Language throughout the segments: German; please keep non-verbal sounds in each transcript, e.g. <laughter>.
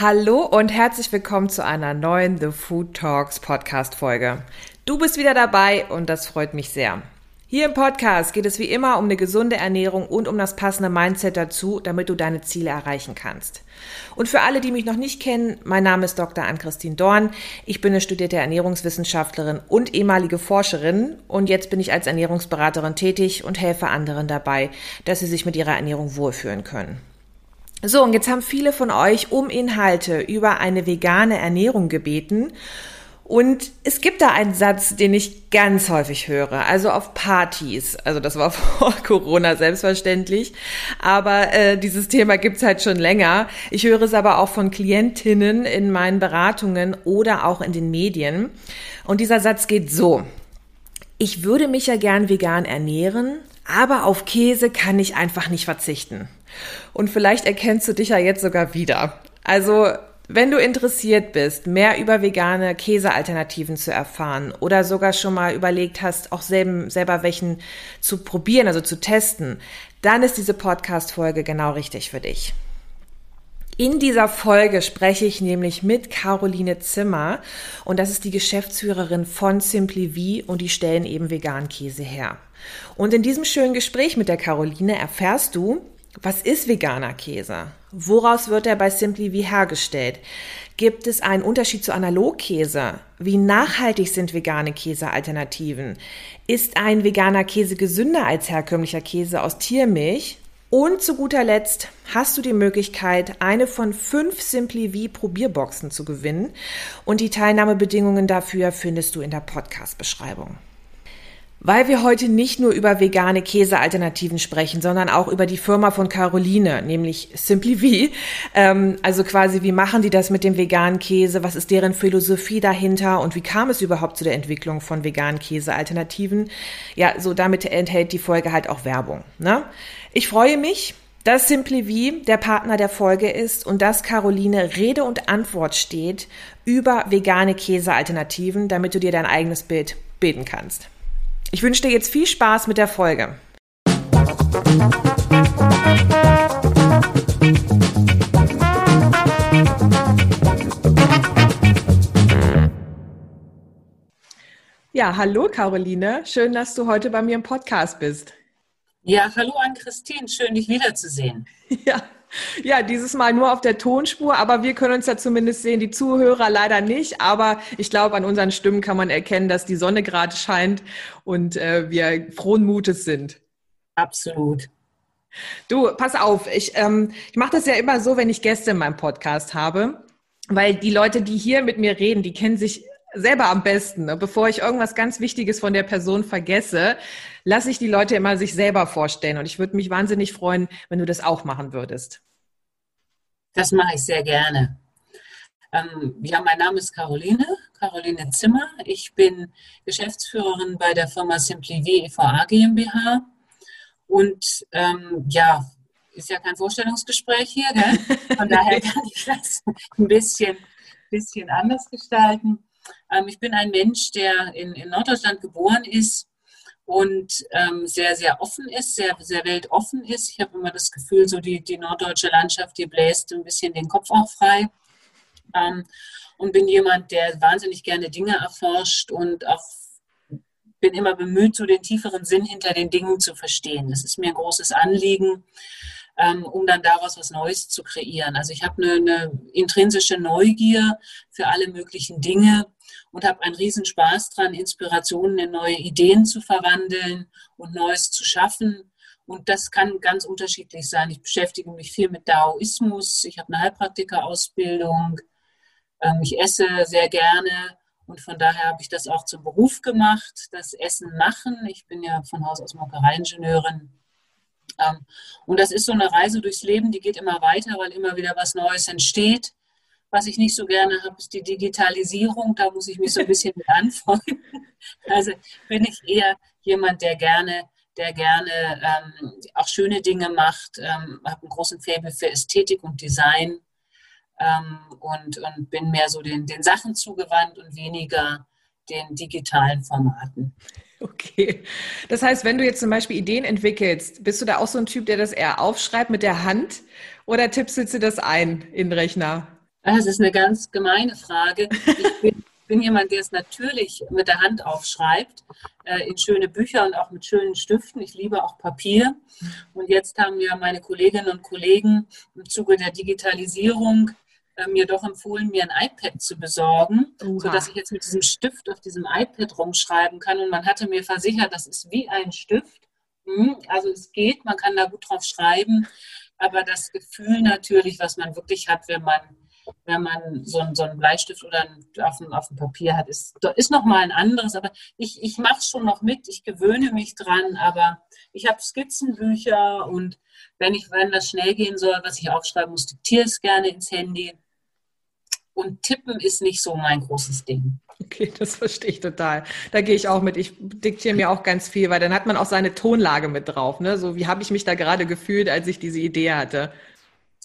Hallo und herzlich willkommen zu einer neuen The Food Talks Podcast Folge. Du bist wieder dabei und das freut mich sehr. Hier im Podcast geht es wie immer um eine gesunde Ernährung und um das passende Mindset dazu, damit du deine Ziele erreichen kannst. Und für alle, die mich noch nicht kennen, mein Name ist Dr. Ann-Christine Dorn. Ich bin eine studierte Ernährungswissenschaftlerin und ehemalige Forscherin und jetzt bin ich als Ernährungsberaterin tätig und helfe anderen dabei, dass sie sich mit ihrer Ernährung wohlfühlen können. So, und jetzt haben viele von euch um Inhalte über eine vegane Ernährung gebeten. Und es gibt da einen Satz, den ich ganz häufig höre, also auf Partys. Also das war <laughs> vor Corona selbstverständlich, aber äh, dieses Thema gibt's halt schon länger. Ich höre es aber auch von Klientinnen in meinen Beratungen oder auch in den Medien. Und dieser Satz geht so. Ich würde mich ja gern vegan ernähren, aber auf Käse kann ich einfach nicht verzichten. Und vielleicht erkennst du dich ja jetzt sogar wieder. Also wenn du interessiert bist, mehr über vegane Käsealternativen zu erfahren oder sogar schon mal überlegt hast, auch selben, selber welchen zu probieren, also zu testen, dann ist diese Podcast-Folge genau richtig für dich. In dieser Folge spreche ich nämlich mit Caroline Zimmer und das ist die Geschäftsführerin von Simply V und die stellen eben veganen Käse her. Und in diesem schönen Gespräch mit der Caroline erfährst du, was ist veganer Käse? Woraus wird er bei Simply wie hergestellt? Gibt es einen Unterschied zu Analogkäse? Wie nachhaltig sind vegane Käsealternativen? Ist ein veganer Käse gesünder als herkömmlicher Käse aus Tiermilch? Und zu guter Letzt hast du die Möglichkeit, eine von fünf Simply V Probierboxen zu gewinnen. Und die Teilnahmebedingungen dafür findest du in der Podcast-Beschreibung. Weil wir heute nicht nur über vegane Käsealternativen sprechen, sondern auch über die Firma von Caroline, nämlich Simply V. Ähm, also quasi, wie machen die das mit dem veganen Käse? Was ist deren Philosophie dahinter? Und wie kam es überhaupt zu der Entwicklung von veganen Käsealternativen? Ja, so damit enthält die Folge halt auch Werbung. Ne? Ich freue mich, dass Simply V der Partner der Folge ist und dass Caroline Rede und Antwort steht über vegane Käsealternativen, damit du dir dein eigenes Bild bilden kannst. Ich wünsche dir jetzt viel Spaß mit der Folge. Ja, hallo Caroline. Schön, dass du heute bei mir im Podcast bist. Ja, hallo an Christine. Schön, dich wiederzusehen. <laughs> Ja, ja, dieses Mal nur auf der Tonspur, aber wir können uns ja zumindest sehen, die Zuhörer leider nicht. Aber ich glaube, an unseren Stimmen kann man erkennen, dass die Sonne gerade scheint und äh, wir frohen Mutes sind. Absolut. Du, pass auf, ich, ähm, ich mache das ja immer so, wenn ich Gäste in meinem Podcast habe, weil die Leute, die hier mit mir reden, die kennen sich selber am besten. Ne? Bevor ich irgendwas ganz Wichtiges von der Person vergesse, lasse ich die Leute immer sich selber vorstellen. Und ich würde mich wahnsinnig freuen, wenn du das auch machen würdest. Das mache ich sehr gerne. Ähm, ja, mein Name ist Caroline, Caroline Zimmer. Ich bin Geschäftsführerin bei der Firma Simply V EVA GmbH. Und ähm, ja, ist ja kein Vorstellungsgespräch hier, gell? von daher <laughs> kann ich das ein bisschen, bisschen anders gestalten. Ähm, ich bin ein Mensch, der in, in Norddeutschland geboren ist und ähm, sehr, sehr offen ist, sehr, sehr weltoffen ist. Ich habe immer das Gefühl, so die, die norddeutsche Landschaft, die bläst ein bisschen den Kopf auch frei. Ähm, und bin jemand, der wahnsinnig gerne Dinge erforscht und auch bin immer bemüht, so den tieferen Sinn hinter den Dingen zu verstehen. Das ist mir ein großes Anliegen, ähm, um dann daraus was Neues zu kreieren. Also ich habe eine, eine intrinsische Neugier für alle möglichen Dinge und habe einen riesen Spaß dran, Inspirationen in neue Ideen zu verwandeln und Neues zu schaffen. Und das kann ganz unterschiedlich sein. Ich beschäftige mich viel mit Daoismus. Ich habe eine Heilpraktika-Ausbildung. Ähm, ich esse sehr gerne und von daher habe ich das auch zum Beruf gemacht, das Essen machen. Ich bin ja von Haus aus Molkereiingenieurin. Und das ist so eine Reise durchs Leben, die geht immer weiter, weil immer wieder was Neues entsteht. Was ich nicht so gerne habe, ist die Digitalisierung. Da muss ich mich so ein bisschen mit anfreunden. <laughs> Also bin ich eher jemand, der gerne, der gerne ähm, auch schöne Dinge macht, ähm, habe einen großen Faible für Ästhetik und Design ähm, und, und bin mehr so den, den Sachen zugewandt und weniger den digitalen Formaten. <laughs> Okay. Das heißt, wenn du jetzt zum Beispiel Ideen entwickelst, bist du da auch so ein Typ, der das eher aufschreibt mit der Hand oder tippst du das ein in den Rechner? Das ist eine ganz gemeine Frage. Ich <laughs> bin, bin jemand, der es natürlich mit der Hand aufschreibt, äh, in schöne Bücher und auch mit schönen Stiften. Ich liebe auch Papier. Und jetzt haben ja meine Kolleginnen und Kollegen im Zuge der Digitalisierung mir doch empfohlen, mir ein iPad zu besorgen, Oha. sodass ich jetzt mit diesem Stift auf diesem iPad rumschreiben kann. Und man hatte mir versichert, das ist wie ein Stift. Hm, also es geht, man kann da gut drauf schreiben. Aber das Gefühl natürlich, was man wirklich hat, wenn man wenn man so, einen, so einen Bleistift oder auf dem, auf dem Papier hat, ist, ist nochmal ein anderes. Aber ich, ich mache es schon noch mit, ich gewöhne mich dran, aber ich habe Skizzenbücher und wenn ich, wenn das schnell gehen soll, was ich aufschreiben muss, diktiere es gerne ins Handy. Und tippen ist nicht so mein großes Ding. Okay, das verstehe ich total. Da gehe ich auch mit. Ich diktiere mir auch ganz viel, weil dann hat man auch seine Tonlage mit drauf. Ne? So wie habe ich mich da gerade gefühlt, als ich diese Idee hatte.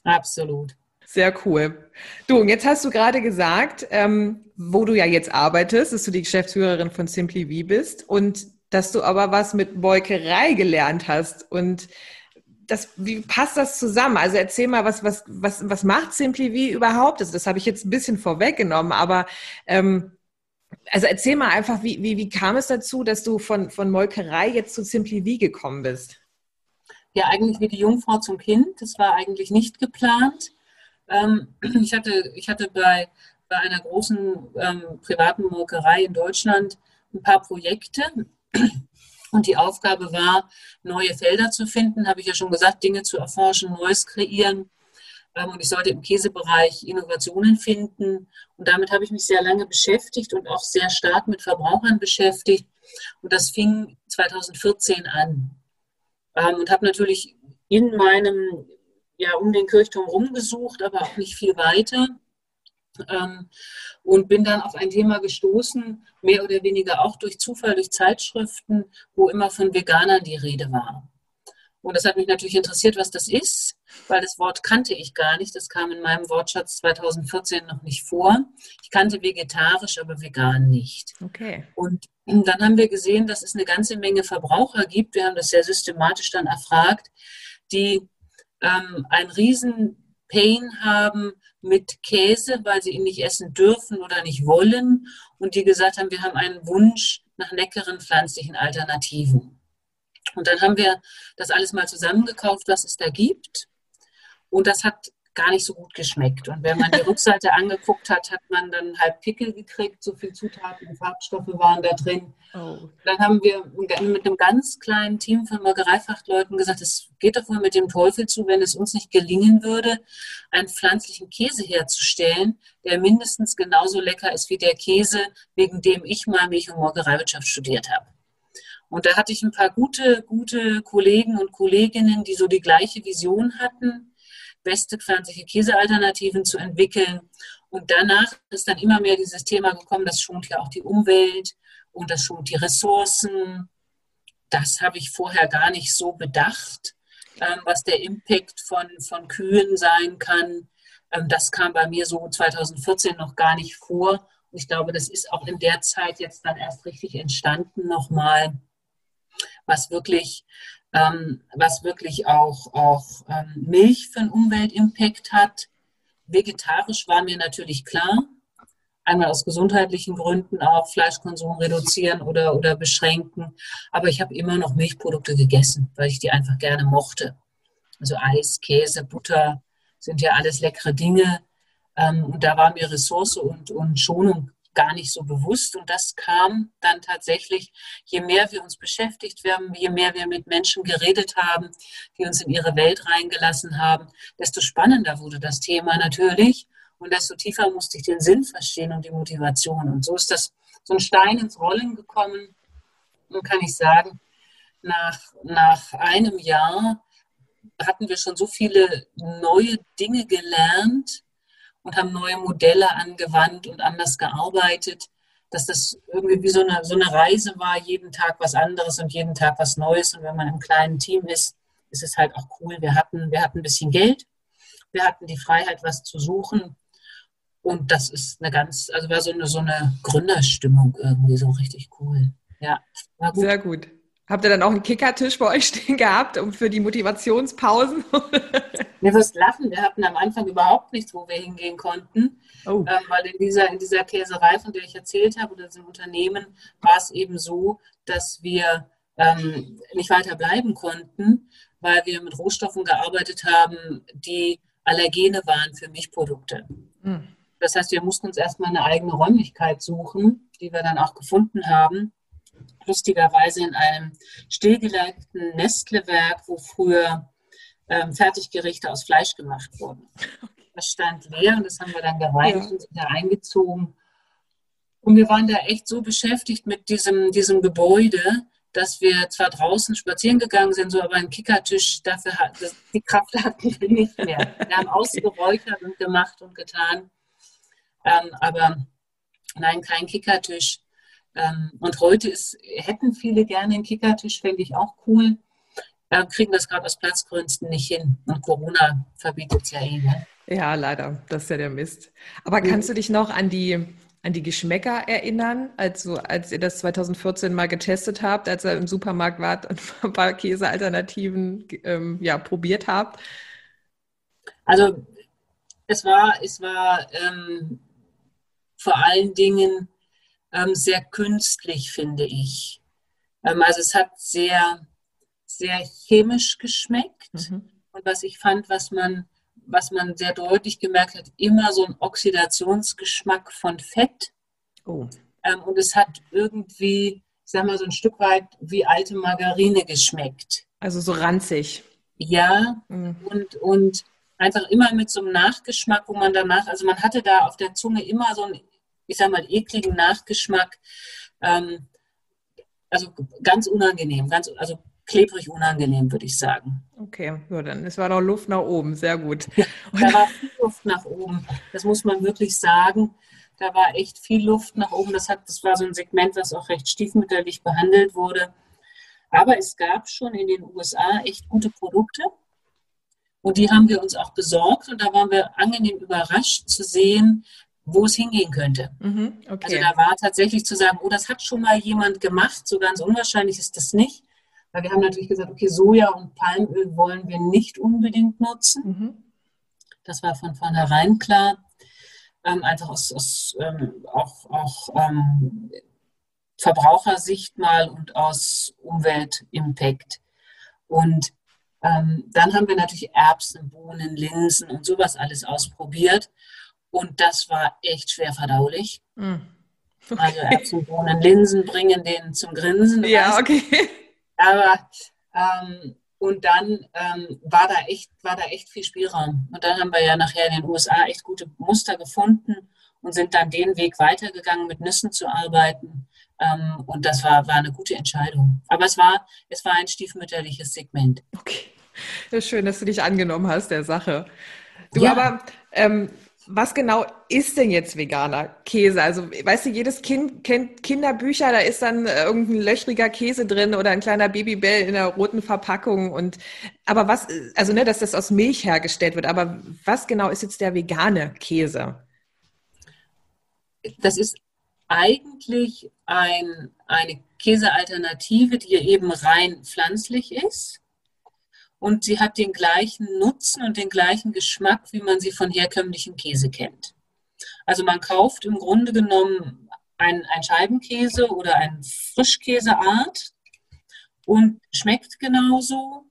Absolut. Sehr cool. Du, und jetzt hast du gerade gesagt, ähm, wo du ja jetzt arbeitest, dass du die Geschäftsführerin von Simply V bist und dass du aber was mit Molkerei gelernt hast. Und das, wie passt das zusammen? Also erzähl mal, was, was, was, was macht Simply V überhaupt? Also das habe ich jetzt ein bisschen vorweggenommen, aber ähm, also erzähl mal einfach, wie, wie, wie kam es dazu, dass du von, von Molkerei jetzt zu Simply V gekommen bist? Ja, eigentlich wie die Jungfrau zum Kind. Das war eigentlich nicht geplant. Ähm, <clears throat> ich, hatte, ich hatte bei, bei einer großen ähm, privaten Molkerei in Deutschland ein paar Projekte. <clears throat> Und die Aufgabe war, neue Felder zu finden, habe ich ja schon gesagt, Dinge zu erforschen, Neues kreieren. Ähm, und ich sollte im Käsebereich Innovationen finden. Und damit habe ich mich sehr lange beschäftigt und auch sehr stark mit Verbrauchern beschäftigt. Und das fing 2014 an. Ähm, und habe natürlich in meinem ja um den Kirchturm rumgesucht, aber auch nicht viel weiter. Ähm, und bin dann auf ein Thema gestoßen, mehr oder weniger auch durch Zufall, durch Zeitschriften, wo immer von Veganern die Rede war. Und das hat mich natürlich interessiert, was das ist, weil das Wort kannte ich gar nicht. Das kam in meinem Wortschatz 2014 noch nicht vor. Ich kannte vegetarisch, aber vegan nicht. Okay. Und dann haben wir gesehen, dass es eine ganze Menge Verbraucher gibt. Wir haben das sehr systematisch dann erfragt, die ähm, ein riesen Pain haben mit Käse, weil sie ihn nicht essen dürfen oder nicht wollen und die gesagt haben, wir haben einen Wunsch nach leckeren pflanzlichen Alternativen. Und dann haben wir das alles mal zusammengekauft, was es da gibt. Und das hat gar nicht so gut geschmeckt. Und wenn man die Rückseite <laughs> angeguckt hat, hat man dann halb Pickel gekriegt. So viel Zutaten und Farbstoffe waren da drin. Oh. Dann haben wir mit einem ganz kleinen Team von Molkereifachleuten gesagt, es geht doch wohl mit dem Teufel zu, wenn es uns nicht gelingen würde, einen pflanzlichen Käse herzustellen, der mindestens genauso lecker ist wie der Käse, wegen dem ich mal Milch- und Molkereiwirtschaft studiert habe. Und da hatte ich ein paar gute, gute Kollegen und Kolleginnen, die so die gleiche Vision hatten beste pflanzliche Käsealternativen zu entwickeln. Und danach ist dann immer mehr dieses Thema gekommen, das schont ja auch die Umwelt und das schont die Ressourcen. Das habe ich vorher gar nicht so bedacht, ähm, was der Impact von, von Kühen sein kann. Ähm, das kam bei mir so 2014 noch gar nicht vor. Und ich glaube, das ist auch in der Zeit jetzt dann erst richtig entstanden nochmal, was wirklich ähm, was wirklich auch, auch ähm, Milch für einen Umweltimpact hat. Vegetarisch war mir natürlich klar. Einmal aus gesundheitlichen Gründen auch Fleischkonsum reduzieren oder, oder beschränken. Aber ich habe immer noch Milchprodukte gegessen, weil ich die einfach gerne mochte. Also Eis, Käse, Butter sind ja alles leckere Dinge. Ähm, und da war mir Ressource und, und Schonung gar nicht so bewusst. Und das kam dann tatsächlich, je mehr wir uns beschäftigt haben, je mehr wir mit Menschen geredet haben, die uns in ihre Welt reingelassen haben, desto spannender wurde das Thema natürlich. Und desto tiefer musste ich den Sinn verstehen und die Motivation. Und so ist das so ein Stein ins Rollen gekommen. Und kann ich sagen, nach, nach einem Jahr hatten wir schon so viele neue Dinge gelernt, und haben neue Modelle angewandt und anders gearbeitet, dass das irgendwie wie so eine, so eine Reise war, jeden Tag was anderes und jeden Tag was Neues. Und wenn man im kleinen Team ist, ist es halt auch cool. Wir hatten, wir hatten ein bisschen Geld, wir hatten die Freiheit, was zu suchen. Und das ist eine ganz, also war so eine, so eine Gründerstimmung irgendwie so richtig cool. Ja, war gut. Sehr gut. Habt ihr dann auch einen Kickertisch bei euch stehen gehabt, um für die Motivationspausen? <laughs> Wir wirst lachen, wir hatten am Anfang überhaupt nichts, wo wir hingehen konnten. Oh. Ähm, weil in dieser, in dieser Käserei, von der ich erzählt habe, oder diesem Unternehmen, war es eben so, dass wir ähm, nicht weiter bleiben konnten, weil wir mit Rohstoffen gearbeitet haben, die Allergene waren für Milchprodukte. Mhm. Das heißt, wir mussten uns erstmal eine eigene Räumlichkeit suchen, die wir dann auch gefunden haben lustigerweise in einem stillgelegten Nestlewerk, wo früher ähm, Fertiggerichte aus Fleisch gemacht wurden. Das stand leer und das haben wir dann gereinigt ja. und sind da eingezogen. Und wir waren da echt so beschäftigt mit diesem, diesem Gebäude, dass wir zwar draußen spazieren gegangen sind, so aber einen Kickertisch, dafür hat, das, die Kraft hatten wir nicht mehr. Wir haben ausgeräuchert und gemacht und getan. Ähm, aber nein, kein Kickertisch. Ähm, und heute ist, hätten viele gerne einen Kickertisch, fände ich auch cool. Äh, kriegen das gerade aus Platzgründen nicht hin. Und Corona verbietet es ja eh. Ne? Ja, leider. Das ist ja der Mist. Aber mhm. kannst du dich noch an die, an die Geschmäcker erinnern, also als ihr das 2014 mal getestet habt, als ihr im Supermarkt wart und <laughs> ein paar Käsealternativen ähm, ja, probiert habt? Also es war, es war ähm, vor allen Dingen sehr künstlich, finde ich. Ähm, also es hat sehr, sehr chemisch geschmeckt. Mhm. Und was ich fand, was man, was man sehr deutlich gemerkt hat, immer so ein Oxidationsgeschmack von Fett. Oh. Ähm, und es hat irgendwie, ich sag mal, so ein Stück weit wie alte Margarine geschmeckt. Also so ranzig. Ja, mhm. und, und einfach immer mit so einem Nachgeschmack, wo man danach, also man hatte da auf der Zunge immer so ein ich sag mal, ekligen Nachgeschmack. Ähm, also ganz unangenehm, ganz, also klebrig unangenehm, würde ich sagen. Okay, ja, dann es war noch Luft nach oben, sehr gut. Ja, da war viel Luft nach oben, das muss man wirklich sagen. Da war echt viel Luft nach oben. Das, hat, das war so ein Segment, was auch recht stiefmütterlich behandelt wurde. Aber es gab schon in den USA echt gute Produkte. Und die haben wir uns auch besorgt. Und da waren wir angenehm überrascht zu sehen, wo es hingehen könnte. Mhm, okay. Also da war tatsächlich zu sagen, oh, das hat schon mal jemand gemacht, so ganz unwahrscheinlich ist das nicht. Weil wir haben natürlich gesagt, okay, Soja und Palmöl wollen wir nicht unbedingt nutzen. Mhm. Das war von vornherein klar. Ähm, einfach aus, aus ähm, auch, auch ähm, Verbrauchersicht mal und aus Umweltimpact. Und ähm, dann haben wir natürlich Erbsen, Bohnen, Linsen und sowas alles ausprobiert. Und das war echt schwer verdaulich. Mm. Okay. Also Erbsen, Bohnen, Linsen bringen den zum Grinsen. Ja, okay. Aber ähm, und dann ähm, war, da echt, war da echt viel Spielraum. Und dann haben wir ja nachher in den USA echt gute Muster gefunden und sind dann den Weg weitergegangen, mit Nüssen zu arbeiten. Ähm, und das war, war eine gute Entscheidung. Aber es war, es war ein stiefmütterliches Segment. Okay. Ja, schön, dass du dich angenommen hast der Sache. Du ja. aber, ähm, was genau ist denn jetzt veganer Käse? Also, weißt du, jedes Kind kennt Kinderbücher, da ist dann irgendein löchriger Käse drin oder ein kleiner Babybell in einer roten Verpackung und, aber was, also, ne, dass das aus Milch hergestellt wird, aber was genau ist jetzt der vegane Käse? Das ist eigentlich ein, eine Käsealternative, die eben rein pflanzlich ist und sie hat den gleichen Nutzen und den gleichen Geschmack, wie man sie von herkömmlichem Käse kennt. Also man kauft im Grunde genommen ein, ein Scheibenkäse oder eine Frischkäseart und schmeckt genauso,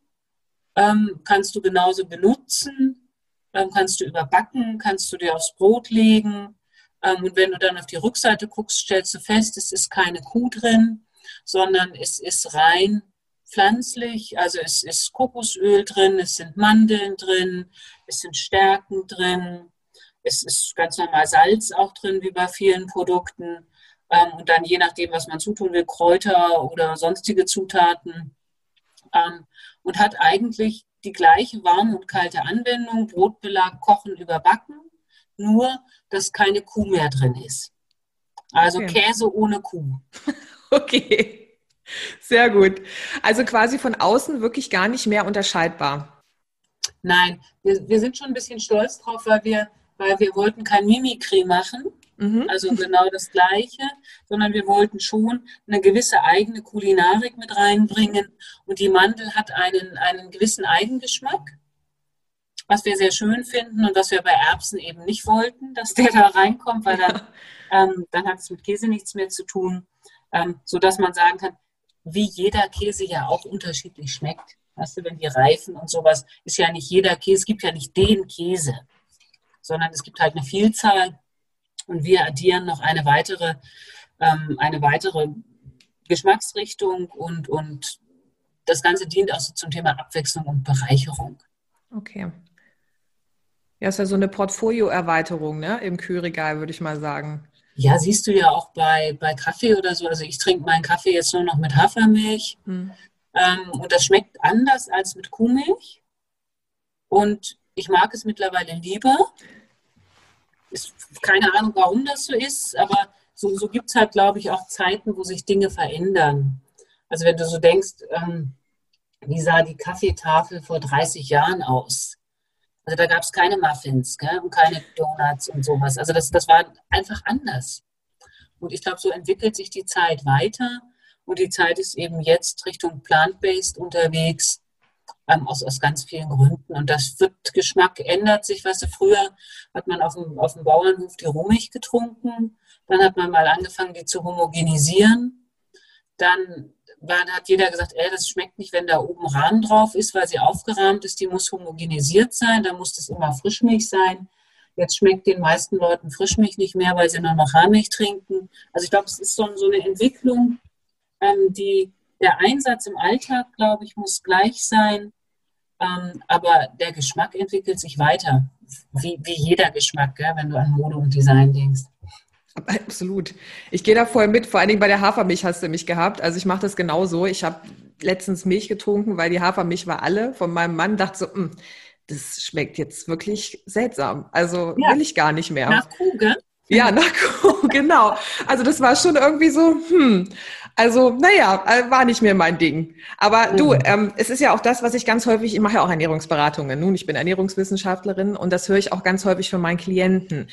ähm, kannst du genauso benutzen, ähm, kannst du überbacken, kannst du dir aufs Brot legen. Ähm, und wenn du dann auf die Rückseite guckst, stellst du fest, es ist keine Kuh drin, sondern es ist rein pflanzlich, also es ist Kokosöl drin, es sind Mandeln drin, es sind Stärken drin, es ist ganz normal Salz auch drin, wie bei vielen Produkten. Ähm, und dann je nachdem, was man zutun will, Kräuter oder sonstige Zutaten. Ähm, und hat eigentlich die gleiche warme und kalte Anwendung, Brotbelag, Kochen, Überbacken, nur dass keine Kuh mehr drin ist. Also okay. Käse ohne Kuh. <laughs> Okay. Sehr gut. Also quasi von außen wirklich gar nicht mehr unterscheidbar. Nein, wir, wir sind schon ein bisschen stolz drauf, weil wir, weil wir wollten kein Mimikry machen. mhm. also genau das Gleiche, sondern wir wollten schon eine gewisse eigene Kulinarik mit reinbringen. Und die Mandel hat einen, einen gewissen Eigengeschmack, was wir sehr schön finden und was wir bei Erbsen eben nicht wollten, dass der da reinkommt, weil dann, ähm, dann hat es mit Käse nichts mehr zu tun, ähm, sodass man sagen kann, wie jeder Käse ja auch unterschiedlich schmeckt. Weißt du, wenn die reifen und sowas, ist ja nicht jeder Käse, es gibt ja nicht den Käse, sondern es gibt halt eine Vielzahl und wir addieren noch eine weitere, ähm, eine weitere Geschmacksrichtung und, und das Ganze dient auch so zum Thema Abwechslung und Bereicherung. Okay. Ja, ist ja so eine Portfolioerweiterung ne? im Kühlregal, würde ich mal sagen. Ja, siehst du ja auch bei, bei Kaffee oder so. Also ich trinke meinen Kaffee jetzt nur noch mit Hafermilch. Hm. Ähm, und das schmeckt anders als mit Kuhmilch. Und ich mag es mittlerweile lieber. Ist keine Ahnung, warum das so ist, aber so, so gibt es halt, glaube ich, auch Zeiten, wo sich Dinge verändern. Also wenn du so denkst, ähm, wie sah die Kaffeetafel vor 30 Jahren aus? Also da gab es keine Muffins gell? und keine Donuts und sowas. Also das, das war einfach anders. Und ich glaube, so entwickelt sich die Zeit weiter. Und die Zeit ist eben jetzt Richtung plant-based unterwegs, ähm, aus, aus ganz vielen Gründen. Und das wird, Geschmack ändert sich. Weißt du, früher hat man auf dem, auf dem Bauernhof die Rohmilch getrunken. Dann hat man mal angefangen, die zu homogenisieren. Dann war, hat jeder gesagt, ey, das schmeckt nicht, wenn da oben Rahmen drauf ist, weil sie aufgerahmt ist. Die muss homogenisiert sein. Da muss das immer Frischmilch sein. Jetzt schmeckt den meisten Leuten Frischmilch nicht mehr, weil sie nur noch Haarmilch trinken. Also ich glaube, es ist so, so eine Entwicklung, ähm, die, der Einsatz im Alltag, glaube ich, muss gleich sein, ähm, aber der Geschmack entwickelt sich weiter, wie, wie jeder Geschmack, gell, wenn du an Mode und Design denkst. Absolut. Ich gehe da voll mit. Vor allen Dingen bei der Hafermilch hast du mich gehabt. Also ich mache das genauso. Ich habe letztens Milch getrunken, weil die Hafermilch war alle von meinem Mann. Dachte so, hm, das schmeckt jetzt wirklich seltsam. Also ja. will ich gar nicht mehr. Nach Kuh, gell? Ja, nach Kuh, <laughs> genau. Also das war schon irgendwie so, hm. Also, naja, äh, war nicht mehr mein Ding. Aber mhm. du, ähm, es ist ja auch das, was ich ganz häufig, ich mache ja auch Ernährungsberatungen. Nun, ich bin Ernährungswissenschaftlerin und das höre ich auch ganz häufig von meinen Klienten.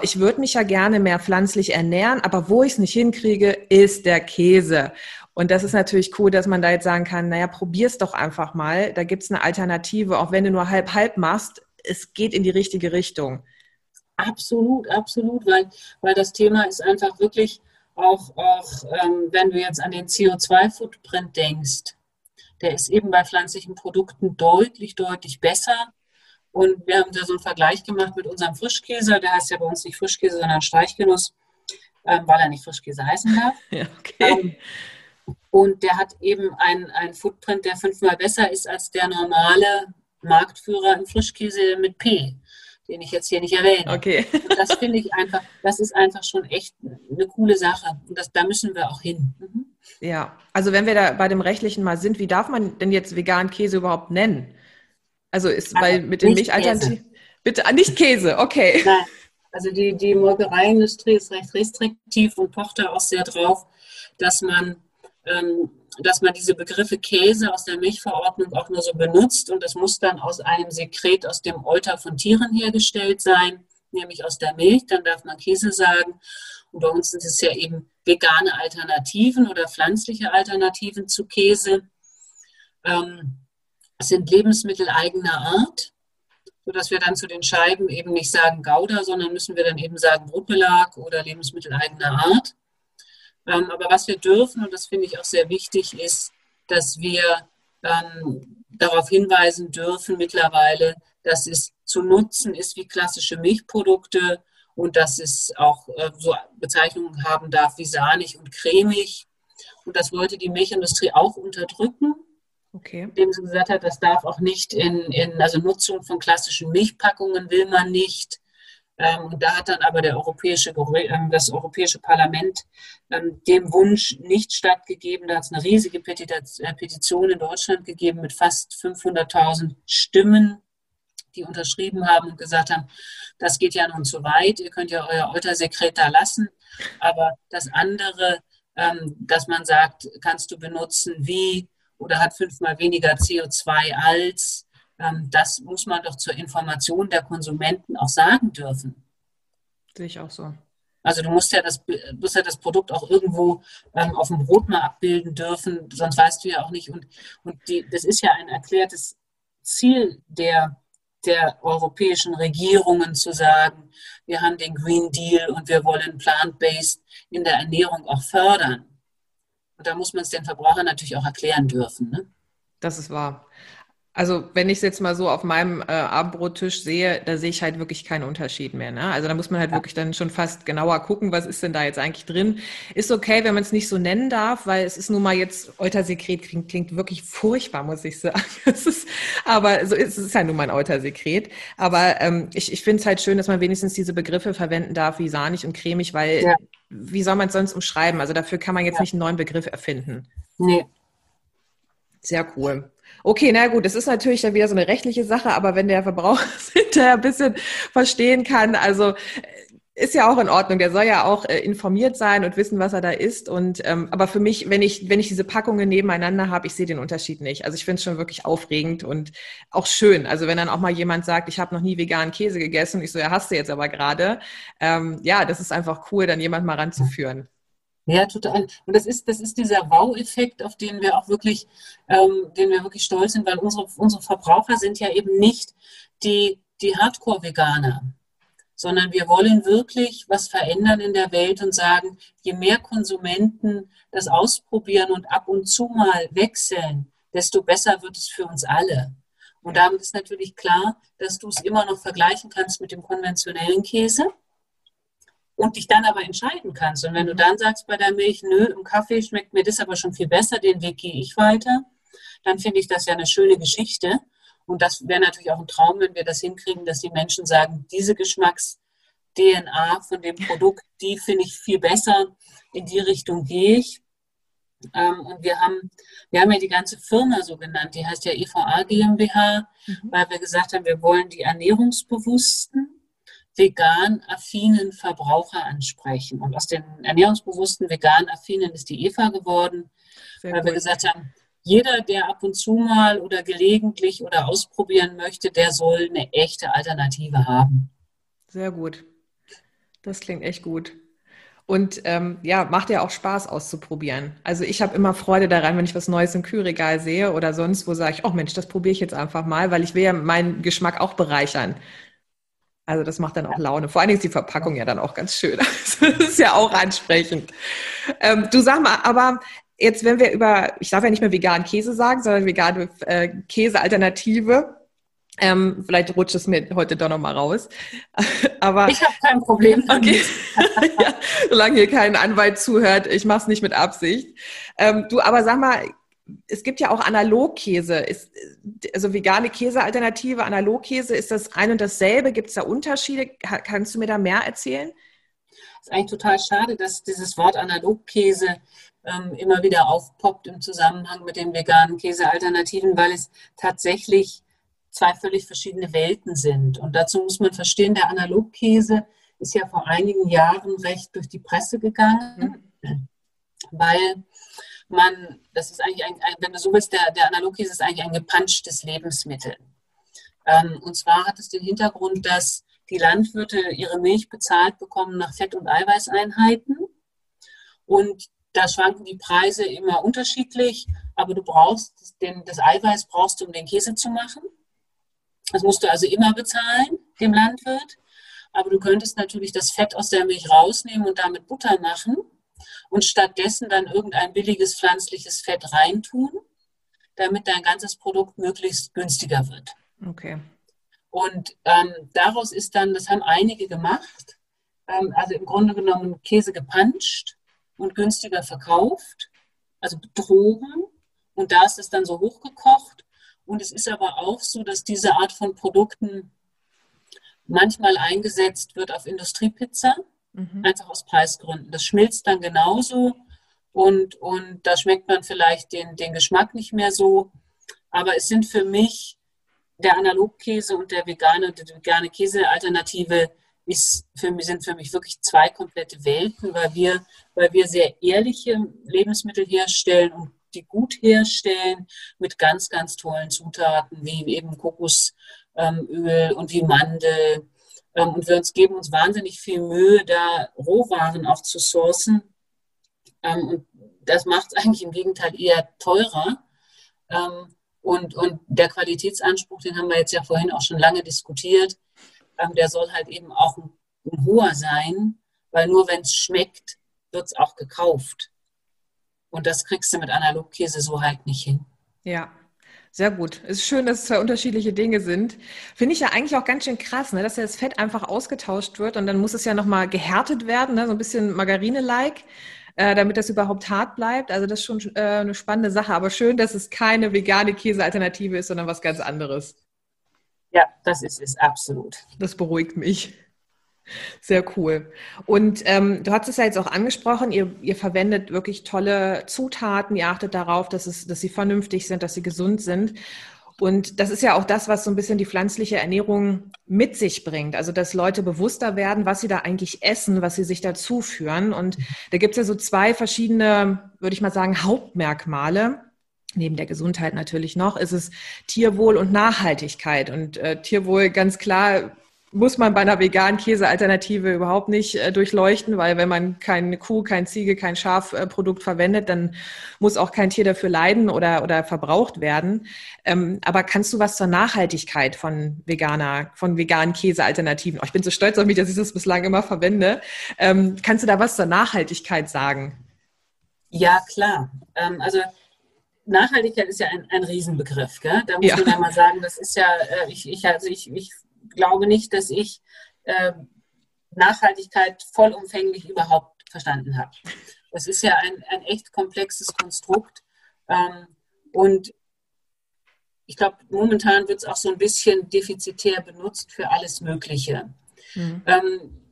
Ich würde mich ja gerne mehr pflanzlich ernähren, aber wo ich es nicht hinkriege, ist der Käse. Und das ist natürlich cool, dass man da jetzt sagen kann, naja, probier's doch einfach mal. Da gibt's eine Alternative, auch wenn du nur halb-halb machst. Es geht in die richtige Richtung. Absolut, absolut, weil, weil das Thema ist einfach wirklich auch, auch ähm, wenn du jetzt an den CO2-Footprint denkst, der ist eben bei pflanzlichen Produkten deutlich, deutlich besser. Und wir haben da so einen Vergleich gemacht mit unserem Frischkäse. Der heißt ja bei uns nicht Frischkäse, sondern Streichgenuss, ähm, weil er nicht Frischkäse heißen darf. <laughs> Ja, okay. Ähm, und der hat eben einen Footprint, der fünfmal besser ist als der normale Marktführer im Frischkäse mit P den ich jetzt hier nicht erwähne. Okay. das finde ich einfach, das ist einfach schon echt eine coole Sache. Und das, da müssen wir auch hin. Mhm. Ja, also wenn wir da bei dem Rechtlichen mal sind, wie darf man denn jetzt veganen Käse überhaupt nennen? Also ist also bei mit den Milchalternativen. Bitte, ah, nicht Käse, okay. Nein. Also die, die Molkereiindustrie ist recht restriktiv und pocht da auch sehr drauf, dass man ähm, dass man diese Begriffe Käse aus der Milchverordnung auch nur so benutzt und das muss dann aus einem Sekret aus dem Euter von Tieren hergestellt sein, nämlich aus der Milch, dann darf man Käse sagen. Und bei uns sind es ja eben vegane Alternativen oder pflanzliche Alternativen zu Käse. Ähm, es sind Lebensmittel eigener Art, sodass wir dann zu den Scheiben eben nicht sagen Gouda, sondern müssen wir dann eben sagen Brotbelag oder Lebensmittel eigener Art. Ähm, aber was wir dürfen, und das finde ich auch sehr wichtig, ist, dass wir ähm, darauf hinweisen dürfen mittlerweile, dass es zu nutzen ist wie klassische Milchprodukte und dass es auch äh, so Bezeichnungen haben darf wie sahnig und cremig. Und das wollte die Milchindustrie auch unterdrücken, okay. indem sie gesagt hat, das darf auch nicht in, in also Nutzung von klassischen Milchpackungen will man nicht. Ähm, und da hat dann aber der europäische, ähm, das Europäische Parlament ähm, dem Wunsch nicht stattgegeben. Da hat es eine riesige äh, Petition in Deutschland gegeben mit fast 500.000 Stimmen, die unterschrieben haben und gesagt haben, das geht ja nun zu weit, ihr könnt ja euer Eutersekret da lassen, aber das andere, dass man sagt, kannst du benutzen wie oder hat fünfmal weniger CO2 als, das muss man doch zur Information der Konsumenten auch sagen dürfen. Sehe ich auch so. Also du musst ja das, musst ja das Produkt auch irgendwo ähm, auf dem Brot mal abbilden dürfen, sonst weißt du ja auch nicht. Und, und die, das ist ja ein erklärtes Ziel der, der europäischen Regierungen zu sagen, wir haben den Green Deal und wir wollen plant-based in der Ernährung auch fördern. Und da muss man es den Verbrauchern natürlich auch erklären dürfen. Ne? Das ist wahr. Also wenn ich es jetzt mal so auf meinem äh, Abendbrottisch sehe, da sehe ich halt wirklich keinen Unterschied mehr. Ne? Also da muss man halt ja. wirklich dann schon fast genauer gucken, was ist denn da jetzt eigentlich drin. Ist okay, wenn man es nicht so nennen darf, weil es ist nun mal jetzt, Eutersekret klingt, klingt wirklich furchtbar, muss ich sagen. <laughs> ist, aber so ist, es ist ja nun mal ein Eutersekret. Aber ähm, ich, ich finde es halt schön, dass man wenigstens diese Begriffe verwenden darf, wie sahnig und cremig, weil ja. wie soll man es sonst umschreiben? Also dafür kann man jetzt ja. nicht einen neuen Begriff erfinden. Nee. Sehr cool. Okay, na gut, das ist natürlich dann wieder so eine rechtliche Sache, aber wenn der Verbraucher <laughs> hinterher ein bisschen verstehen kann, also äh, ist ja auch in Ordnung. Der soll ja auch äh, informiert sein und wissen, was er da isst. Und ähm, aber für mich, wenn ich wenn ich diese Packungen nebeneinander habe, ich sehe den Unterschied nicht. Also ich finde es schon wirklich aufregend und auch schön. Also wenn dann auch mal jemand sagt, ich habe noch nie veganen Käse gegessen, ich so, ja hast du jetzt aber gerade. Ähm, ja, das ist einfach cool, dann jemand mal ranzuführen. Ja, total. Und das ist, das ist dieser Wow-Effekt, auf den wir auch wirklich, ähm, den wir wirklich stolz sind, weil unsere, unsere Verbraucher sind ja eben nicht die, die Hardcore-Veganer, sondern wir wollen wirklich was verändern in der Welt und sagen, je mehr Konsumenten das ausprobieren und ab und zu mal wechseln, desto besser wird es für uns alle. Und damit ist natürlich klar, dass du es immer noch vergleichen kannst mit dem konventionellen Käse und dich dann aber entscheiden kannst. Und wenn du dann sagst bei der Milch, nö, im Kaffee schmeckt mir das aber schon viel besser, den Weg gehe ich weiter, dann finde ich das ja eine schöne Geschichte. Und das wäre natürlich auch ein Traum, wenn wir das hinkriegen, dass die Menschen sagen, diese Geschmacks-DNA von dem Produkt, die finde ich viel besser, in die Richtung gehe ich. Ähm, und wir haben, wir haben ja die ganze Firma so genannt, die heißt ja EVA GmbH, mhm. weil wir gesagt haben, wir wollen die Ernährungsbewussten vegan affinen Verbraucher ansprechen. Und aus den ernährungsbewussten vegan affinen ist die Eva geworden, Sehr weil gut. wir gesagt haben, jeder, der ab und zu mal oder gelegentlich oder ausprobieren möchte, der soll eine echte Alternative haben. Sehr gut. Das klingt echt gut. Und ähm, ja, macht ja auch Spaß auszuprobieren. Also ich habe immer Freude daran, wenn ich was Neues im Kühlregal sehe oder sonst wo sage ich, oh Mensch, das probiere ich jetzt einfach mal, weil ich will ja meinen Geschmack auch bereichern. Also das macht dann auch Laune. Vor allen Dingen ist die Verpackung ja dann auch ganz schön. Also <laughs> das ist ja auch ansprechend. Ähm, du sag mal, aber jetzt, wenn wir über, ich darf ja nicht mehr veganen Käse sagen, sondern vegane äh, Käsealternative. Ähm, vielleicht rutscht es mir heute doch nochmal raus. <laughs> aber ich habe kein Problem. Okay. <laughs> ja, solange hier kein Anwalt zuhört, ich mache es nicht mit Absicht. Ähm, du, aber sag mal, es gibt ja auch Analogkäse. Ist, also vegane Käsealternative, Analogkäse, ist das ein und dasselbe? Gibt es da Unterschiede? Kannst du mir da mehr erzählen? Es ist eigentlich total schade, dass dieses Wort Analogkäse ähm, immer wieder aufpoppt im Zusammenhang mit den veganen Käsealternativen, weil es tatsächlich zwei völlig verschiedene Welten sind. Und dazu muss man verstehen, der Analogkäse ist ja vor einigen Jahren recht durch die Presse gegangen, mhm. weil man, das ist eigentlich, ein, wenn du so willst, der, der Analogkäse ist eigentlich ein gepanschtes Lebensmittel. Ähm, und zwar hat es den Hintergrund, dass die Landwirte ihre Milch bezahlt bekommen nach Fett- und Eiweißeinheiten. Und da schwanken die Preise immer unterschiedlich, aber du brauchst den, das Eiweiß brauchst du, um den Käse zu machen. Das musst du also immer bezahlen, dem Landwirt. Aber du könntest natürlich das Fett aus der Milch rausnehmen und damit Butter machen und stattdessen dann irgendein billiges pflanzliches Fett reintun, damit dein ganzes Produkt möglichst günstiger wird. Okay. Und ähm, daraus ist dann, das haben einige gemacht, ähm, also im Grunde genommen Käse gepanscht und günstiger verkauft, also betrogen. Und da ist es dann so hochgekocht. Und es ist aber auch so, dass diese Art von Produkten manchmal eingesetzt wird auf Industriepizza Mhm. Einfach aus Preisgründen. Das schmilzt dann genauso und, und da schmeckt man vielleicht den, den Geschmack nicht mehr so. Aber es sind für mich der Analogkäse und der vegane die vegane Käsealternative ist für mich, sind für mich wirklich zwei komplette Welten, weil wir, weil wir sehr ehrliche Lebensmittel herstellen und die gut herstellen mit ganz, ganz tollen Zutaten wie eben Kokosöl und wie Mandel Ähm, und wir uns geben uns wahnsinnig viel Mühe, da Rohwaren auch zu sourcen. Ähm, und das macht es <laughs> eigentlich im Gegenteil eher teurer. Ähm, und, und der Qualitätsanspruch, den haben wir jetzt ja vorhin auch schon lange diskutiert, ähm, der soll halt eben auch ein, ein hoher sein, weil nur wenn es schmeckt, wird es auch gekauft. Und das kriegst du mit Analogkäse so halt nicht hin. Ja, sehr gut. Es ist schön, dass es zwei unterschiedliche Dinge sind. Finde ich ja eigentlich auch ganz schön krass, ne? dass ja das Fett einfach ausgetauscht wird und dann muss es ja nochmal gehärtet werden, ne? so ein bisschen Margarine-like, äh, damit das überhaupt hart bleibt. Also das ist schon äh, eine spannende Sache. Aber schön, dass es keine vegane Käsealternative ist, sondern was ganz anderes. Ja, das ist es absolut. Das beruhigt mich. Sehr cool. Und ähm, du hast es ja jetzt auch angesprochen, ihr, ihr verwendet wirklich tolle Zutaten, ihr achtet darauf, dass, es, dass sie vernünftig sind, dass sie gesund sind. Und das ist ja auch das, was so ein bisschen die pflanzliche Ernährung mit sich bringt. Also, dass Leute bewusster werden, was sie da eigentlich essen, was sie sich dazu führen. Und da gibt es ja so zwei verschiedene, würde ich mal sagen, Hauptmerkmale. Neben der Gesundheit natürlich noch, ist es Tierwohl und Nachhaltigkeit. Und äh, Tierwohl ganz klar muss man bei einer veganen Käsealternative überhaupt nicht äh, durchleuchten, weil wenn man keine Kuh, kein Ziege, kein Schafprodukt äh, verwendet, dann muss auch kein Tier dafür leiden oder, oder verbraucht werden. Ähm, aber kannst du was zur Nachhaltigkeit von veganer, von veganen Käsealternativen? Oh, ich bin so stolz auf mich, dass ich das bislang immer verwende. Ähm, kannst du da was zur Nachhaltigkeit sagen? Ja, klar. Ähm, also Nachhaltigkeit ist ja ein, ein Riesenbegriff. Gell? Da muss ja. man ja mal sagen, das ist ja, äh, ich, ich, also ich, ich glaube nicht, dass ich äh, Nachhaltigkeit vollumfänglich überhaupt verstanden habe. Das ist ja ein, ein echt komplexes Konstrukt. Ähm, und ich glaube, momentan wird es auch so ein bisschen defizitär benutzt für alles Mögliche. Mhm. Ähm,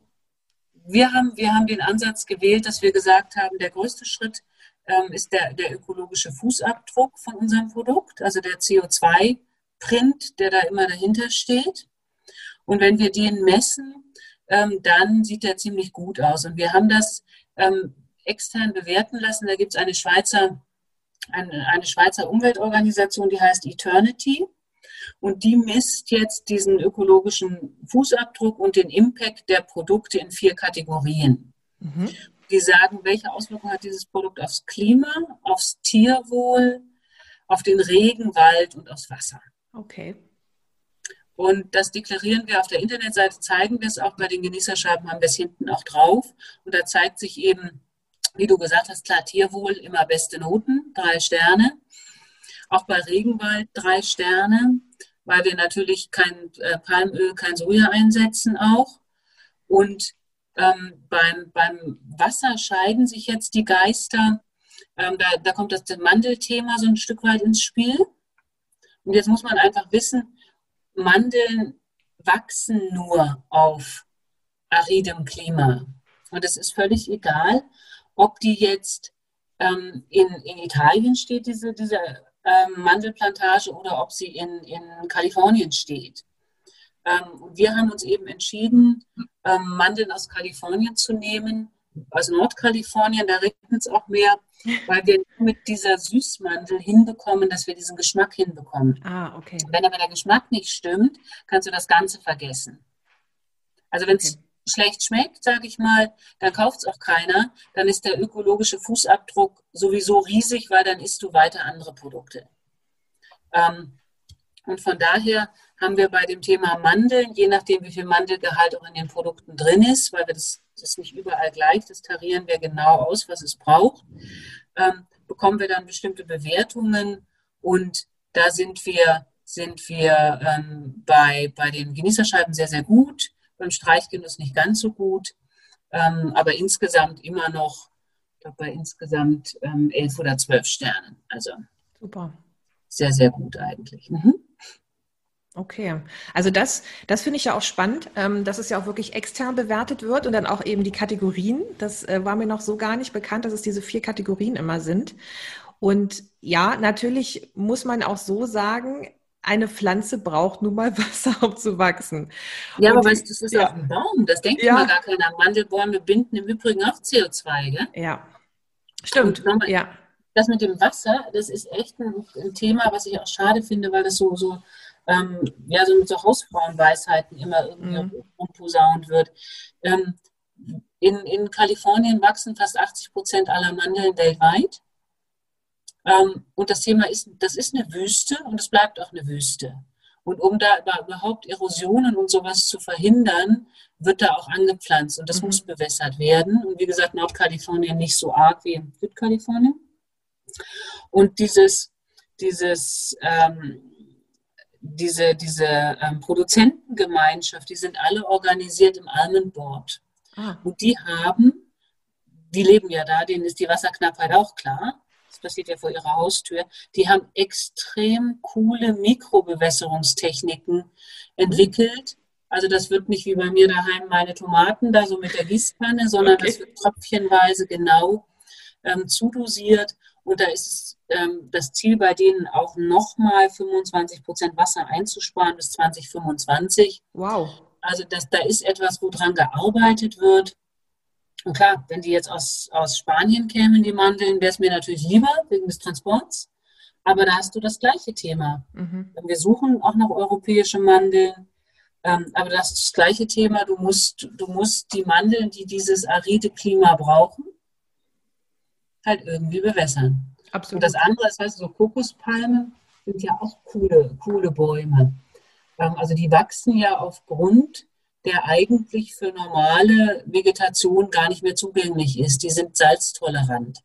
wir, haben, wir haben den Ansatz gewählt, dass wir gesagt haben, der größte Schritt ähm, ist der, der ökologische Fußabdruck von unserem Produkt, also der CO2-Print, der da immer dahinter steht. Und wenn wir den messen, ähm, dann sieht der ziemlich gut aus. Und wir haben das ähm, extern bewerten lassen. Da gibt es eine Schweizer, eine, eine Schweizer Umweltorganisation, die heißt Eternity. Und die misst jetzt diesen ökologischen Fußabdruck und den Impact der Produkte in vier Kategorien. Mhm. Die sagen, welche Auswirkungen hat dieses Produkt aufs Klima, aufs Tierwohl, auf den Regenwald und aufs Wasser. Okay. Und das deklarieren wir auf der Internetseite, zeigen wir es auch bei den Genießerscheiben, haben wir es hinten auch drauf. Und da zeigt sich eben, wie du gesagt hast, klar, Tierwohl immer beste Noten, drei Sterne. Auch bei Regenwald drei Sterne, weil wir natürlich kein äh, Palmöl, kein Soja einsetzen auch. Und ähm, beim, beim Wasser scheiden sich jetzt die Geister. Ähm, da, da kommt das Mandelthema so ein Stück weit ins Spiel. Und jetzt muss man einfach wissen, Mandeln wachsen nur auf aridem Klima. Und es ist völlig egal, ob die jetzt ähm, in, in Italien steht, diese, diese ähm, Mandelplantage, oder ob sie in, in Kalifornien steht. Ähm, wir haben uns eben entschieden, ähm, Mandeln aus Kalifornien zu nehmen, aus Nordkalifornien, da regnet es auch mehr, weil wir mit dieser Süßmandel hinbekommen, dass wir diesen Geschmack hinbekommen. Ah, okay. Wenn aber der Geschmack nicht stimmt, kannst du das Ganze vergessen. Also wenn es okay. schlecht schmeckt, sage ich mal, dann kauft es auch keiner. Dann ist der ökologische Fußabdruck sowieso riesig, weil dann isst du weiter andere Produkte. Ähm, und von daher haben wir bei dem Thema Mandeln, je nachdem, wie viel Mandelgehalt auch in den Produkten drin ist, weil wir das das ist nicht überall gleich, das tarieren wir genau aus, was es braucht. Ähm, bekommen wir dann bestimmte Bewertungen und da sind wir, sind wir ähm, bei, bei den Genießerscheiben sehr, sehr gut, beim Streichgenuss nicht ganz so gut, ähm, aber insgesamt immer noch, ich glaube, bei insgesamt ähm, elf oder zwölf Sternen. Also super. Sehr, sehr gut eigentlich. Mhm. Okay, also das, das finde ich ja auch spannend, ähm, dass es ja auch wirklich extern bewertet wird und dann auch eben die Kategorien. Das äh, war mir noch so gar nicht bekannt, dass es diese vier Kategorien immer sind. Und ja, natürlich muss man auch so sagen, eine Pflanze braucht nun mal <laughs> Wasser, um zu wachsen. Ja, und aber weißt, das ist ja auf dem Baum. Das denkt ja. immer gar keiner. Mandelbäume binden im Übrigen auch CO2, gell? Ja, stimmt. Mal, ja. Das mit dem Wasser, das ist echt ein, ein, Thema, was ich auch schade finde, weil das so, so ähm, ja, so mit so Hausfrauenweisheiten immer irgendwie mhm. rumposaunt wird. Ähm, in, in Kalifornien wachsen fast 80 Prozent aller Mandeln weltweit. Ähm, und das Thema ist, das ist eine Wüste und es bleibt auch eine Wüste. Und um da überhaupt Erosionen und sowas zu verhindern, wird da auch angepflanzt und das mhm. muss bewässert werden. Und wie gesagt, Nordkalifornien nicht so arg wie in Südkalifornien. Und dieses, dieses, ähm, diese, diese ähm, Produzentengemeinschaft, die sind alle organisiert im Almond Board. Ah. Und die haben, die leben ja da, denen ist die Wasserknappheit auch klar. Das passiert ja vor ihrer Haustür. Die haben extrem coole Mikrobewässerungstechniken entwickelt. Also das wird nicht wie bei mir daheim meine Tomaten da so mit der Gießkanne, sondern okay. das wird tröpfchenweise genau ähm, zudosiert. Und da ist ähm, das Ziel bei denen auch nochmal 25 Prozent Wasser einzusparen bis 2025. Wow. Also das, da ist etwas, woran gearbeitet wird. Und klar, wenn die jetzt aus, aus Spanien kämen, die Mandeln, wäre es mir natürlich lieber wegen des Transports. Aber da hast du das gleiche Thema. Mhm. Wir suchen auch noch europäische Mandeln. Ähm, aber das ist das gleiche Thema. Du musst, du musst die Mandeln, die dieses aride Klima brauchen, halt irgendwie bewässern. Absolut. Und das andere, das heißt, so Kokospalmen sind ja auch coole, coole Bäume. Ähm, also die wachsen ja aufgrund der eigentlich für normale Vegetation gar nicht mehr zugänglich ist. Die sind salztolerant.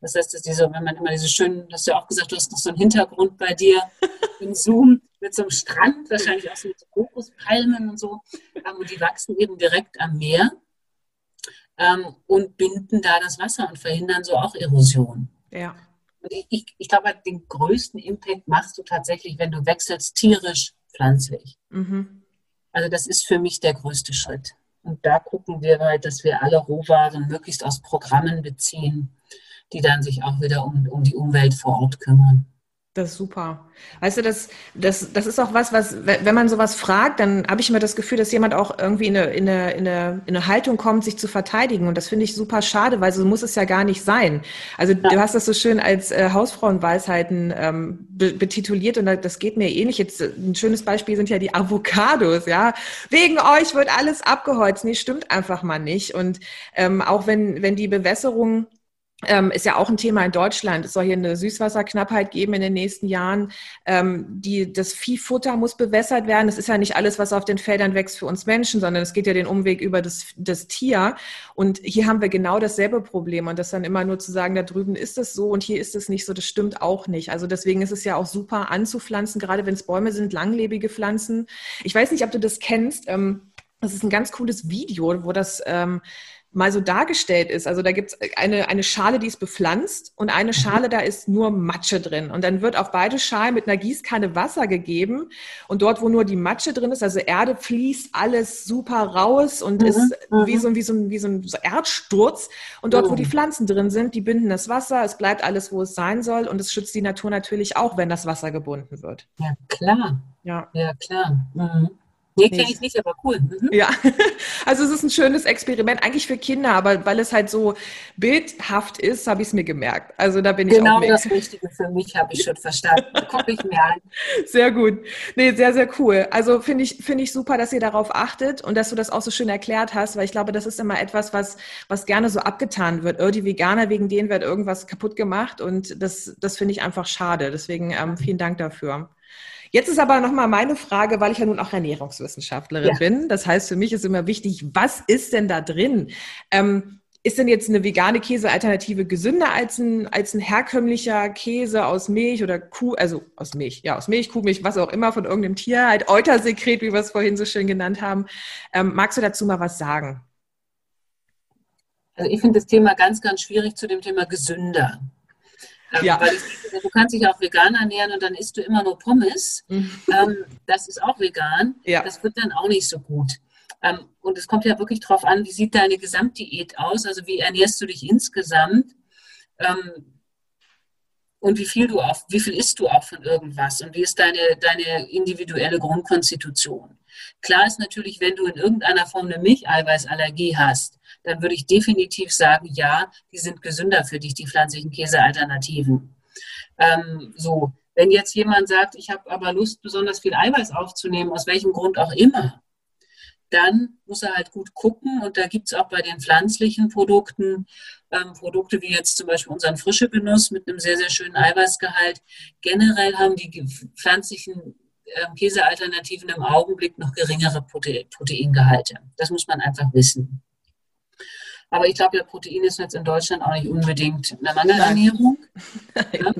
Das heißt, dass diese, wenn man immer diese schönen, hast du ja auch gesagt, du hast noch so einen Hintergrund bei dir <laughs> im Zoom mit so einem Strand, wahrscheinlich auch so mit Kokospalmen und so. Ähm, und die wachsen eben direkt am Meer ähm, und binden da das Wasser und verhindern so auch Erosion. Ja. Und ich, ich, ich glaube, den größten Impact machst du tatsächlich, wenn du wechselst tierisch, pflanzlich. Mhm. Also das ist für mich der größte Schritt. Und da gucken wir halt, dass wir alle Rohwaren möglichst aus Programmen beziehen, die dann sich auch wieder um, um die Umwelt vor Ort kümmern. Das ist super. Weißt du, das, das, das ist auch was, was, wenn man sowas fragt, dann habe ich immer das Gefühl, dass jemand auch irgendwie in eine, in, eine, in, eine, in eine Haltung kommt, sich zu verteidigen. Und das finde ich super schade, weil so muss es ja gar nicht sein. Also ja. du hast das so schön als äh, Hausfrauenweisheiten ähm, be betituliert und das geht mir ähnlich. Jetzt äh, ein schönes Beispiel sind ja die Avocados, ja. Wegen euch wird alles abgeholzt. Nee, stimmt einfach mal nicht. Und ähm, auch wenn, wenn die Bewässerung ähm, ist ja auch ein Thema in Deutschland. Es soll hier eine Süßwasserknappheit geben in den nächsten Jahren. Ähm, die, das Viehfutter muss bewässert werden. Das ist ja nicht alles, was auf den Feldern wächst für uns Menschen, sondern es geht ja den Umweg über das, das Tier. Und hier haben wir genau dasselbe Problem. Und das dann immer nur zu sagen, da drüben ist es so und hier ist es nicht so, das stimmt auch nicht. Also deswegen ist es ja auch super anzupflanzen, gerade wenn es Bäume sind, langlebige Pflanzen. Ich weiß nicht, ob du das kennst. Ähm, das ist ein ganz cooles Video, wo das ähm, mal so dargestellt ist. Also da gibt es eine, eine Schale, die ist bepflanzt und eine mhm. Schale, da ist nur Matsche drin. Und dann wird auf beide Schalen mit einer Gießkanne Wasser gegeben. Und dort, wo nur die Matsche drin ist, also Erde, fließt alles super raus und mhm. ist wie so, wie, so, wie so ein Erdsturz. Und dort, mhm. wo die mhm. Pflanzen drin sind, die binden das Wasser. Es bleibt alles, wo es sein soll. Und es schützt die Natur natürlich auch, wenn das Wasser gebunden wird. Ja, klar. Ja, ja klar. Mhm. Nee, kenne ich nicht, aber cool. Mhm. Ja, <laughs> also es ist ein schönes Experiment, eigentlich für Kinder, aber weil es halt so bildhaft ist, habe ich es mir gemerkt. Also da bin genau ich auch Genau das Richtige für mich, habe ich schon verstanden. Gucke ich mir an. <laughs> Sehr gut. Nee, sehr, sehr cool. Also finde ich, finde ich super, dass ihr darauf achtet und dass du das auch so schön erklärt hast, weil ich glaube, das ist immer etwas, was, was gerne so abgetan wird. Oh, die Veganer, wegen denen wird irgendwas kaputt gemacht und das, das finde ich einfach schade. Deswegen ähm, vielen Dank dafür. Jetzt ist aber nochmal meine Frage, weil ich ja nun auch Ernährungswissenschaftlerin ja. bin. Das heißt, für mich ist immer wichtig, was ist denn da drin? Ähm, ist denn jetzt eine vegane Käsealternative gesünder als ein, als ein herkömmlicher Käse aus Milch oder Kuh, also aus Milch, ja, aus Milch, Kuhmilch, was auch immer von irgendeinem Tier, halt Eutersekret, wie wir es vorhin so schön genannt haben. Ähm, magst du dazu mal was sagen? Also ich finde das Thema ganz, ganz schwierig zu dem Thema gesünder. Ähm, ja. Ich, du kannst dich auch vegan ernähren und dann isst du immer nur Pommes. Mhm. Ähm, das ist auch vegan. Ja. Das wird dann auch nicht so gut. Ähm, und es kommt ja wirklich darauf an, wie sieht deine Gesamtdiät aus? Also wie ernährst du dich insgesamt? Ähm, und wie viel du auch, wie viel isst du auch von irgendwas und wie ist deine, deine individuelle Grundkonstitution. Klar ist natürlich, wenn du in irgendeiner Form eine Milcheiweißallergie hast, dann würde ich definitiv sagen, ja, die sind gesünder für dich, die pflanzlichen Käsealternativen. Ähm, so, Wenn jetzt jemand sagt, ich habe aber Lust, besonders viel Eiweiß aufzunehmen, aus welchem Grund auch immer, dann muss er halt gut gucken. Und da gibt es auch bei den pflanzlichen Produkten ähm, Produkte wie jetzt zum Beispiel unseren frische Genuss mit einem sehr, sehr schönen Eiweißgehalt. Generell haben die pflanzlichen äh, Käsealternativen im Augenblick noch geringere Prote Proteingehalte. Das muss man einfach wissen. Aber ich glaube, ja, Protein ist jetzt in Deutschland auch nicht unbedingt eine Mangelernährung. <laughs> Ja?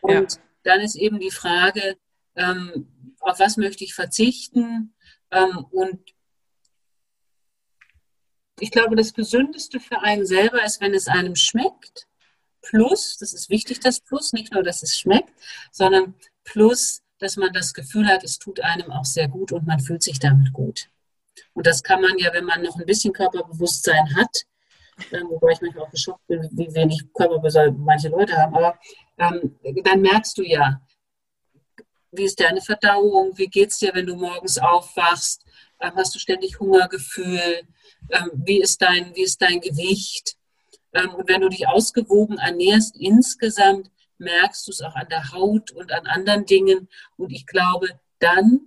Und ja. dann ist eben die Frage, ähm, auf was möchte ich verzichten? Ähm, und ich glaube, das Gesündeste für einen selber ist, wenn es einem schmeckt. Plus, das ist wichtig, das Plus, nicht nur, dass es schmeckt, sondern plus, dass man das Gefühl hat, es tut einem auch sehr gut und man fühlt sich damit gut. Und das kann man ja, wenn man noch ein bisschen Körperbewusstsein hat, ähm, wobei ich manchmal auch geschockt bin, wie wenig Körperbewusstsein manche Leute haben, aber ähm, dann merkst du ja, wie ist deine Verdauung, wie geht es dir, wenn du morgens aufwachst, ähm, hast du ständig Hungergefühl, ähm, wie, ist dein, wie ist dein Gewicht. Ähm, und wenn du dich ausgewogen ernährst insgesamt, merkst du es auch an der Haut und an anderen Dingen. Und ich glaube, dann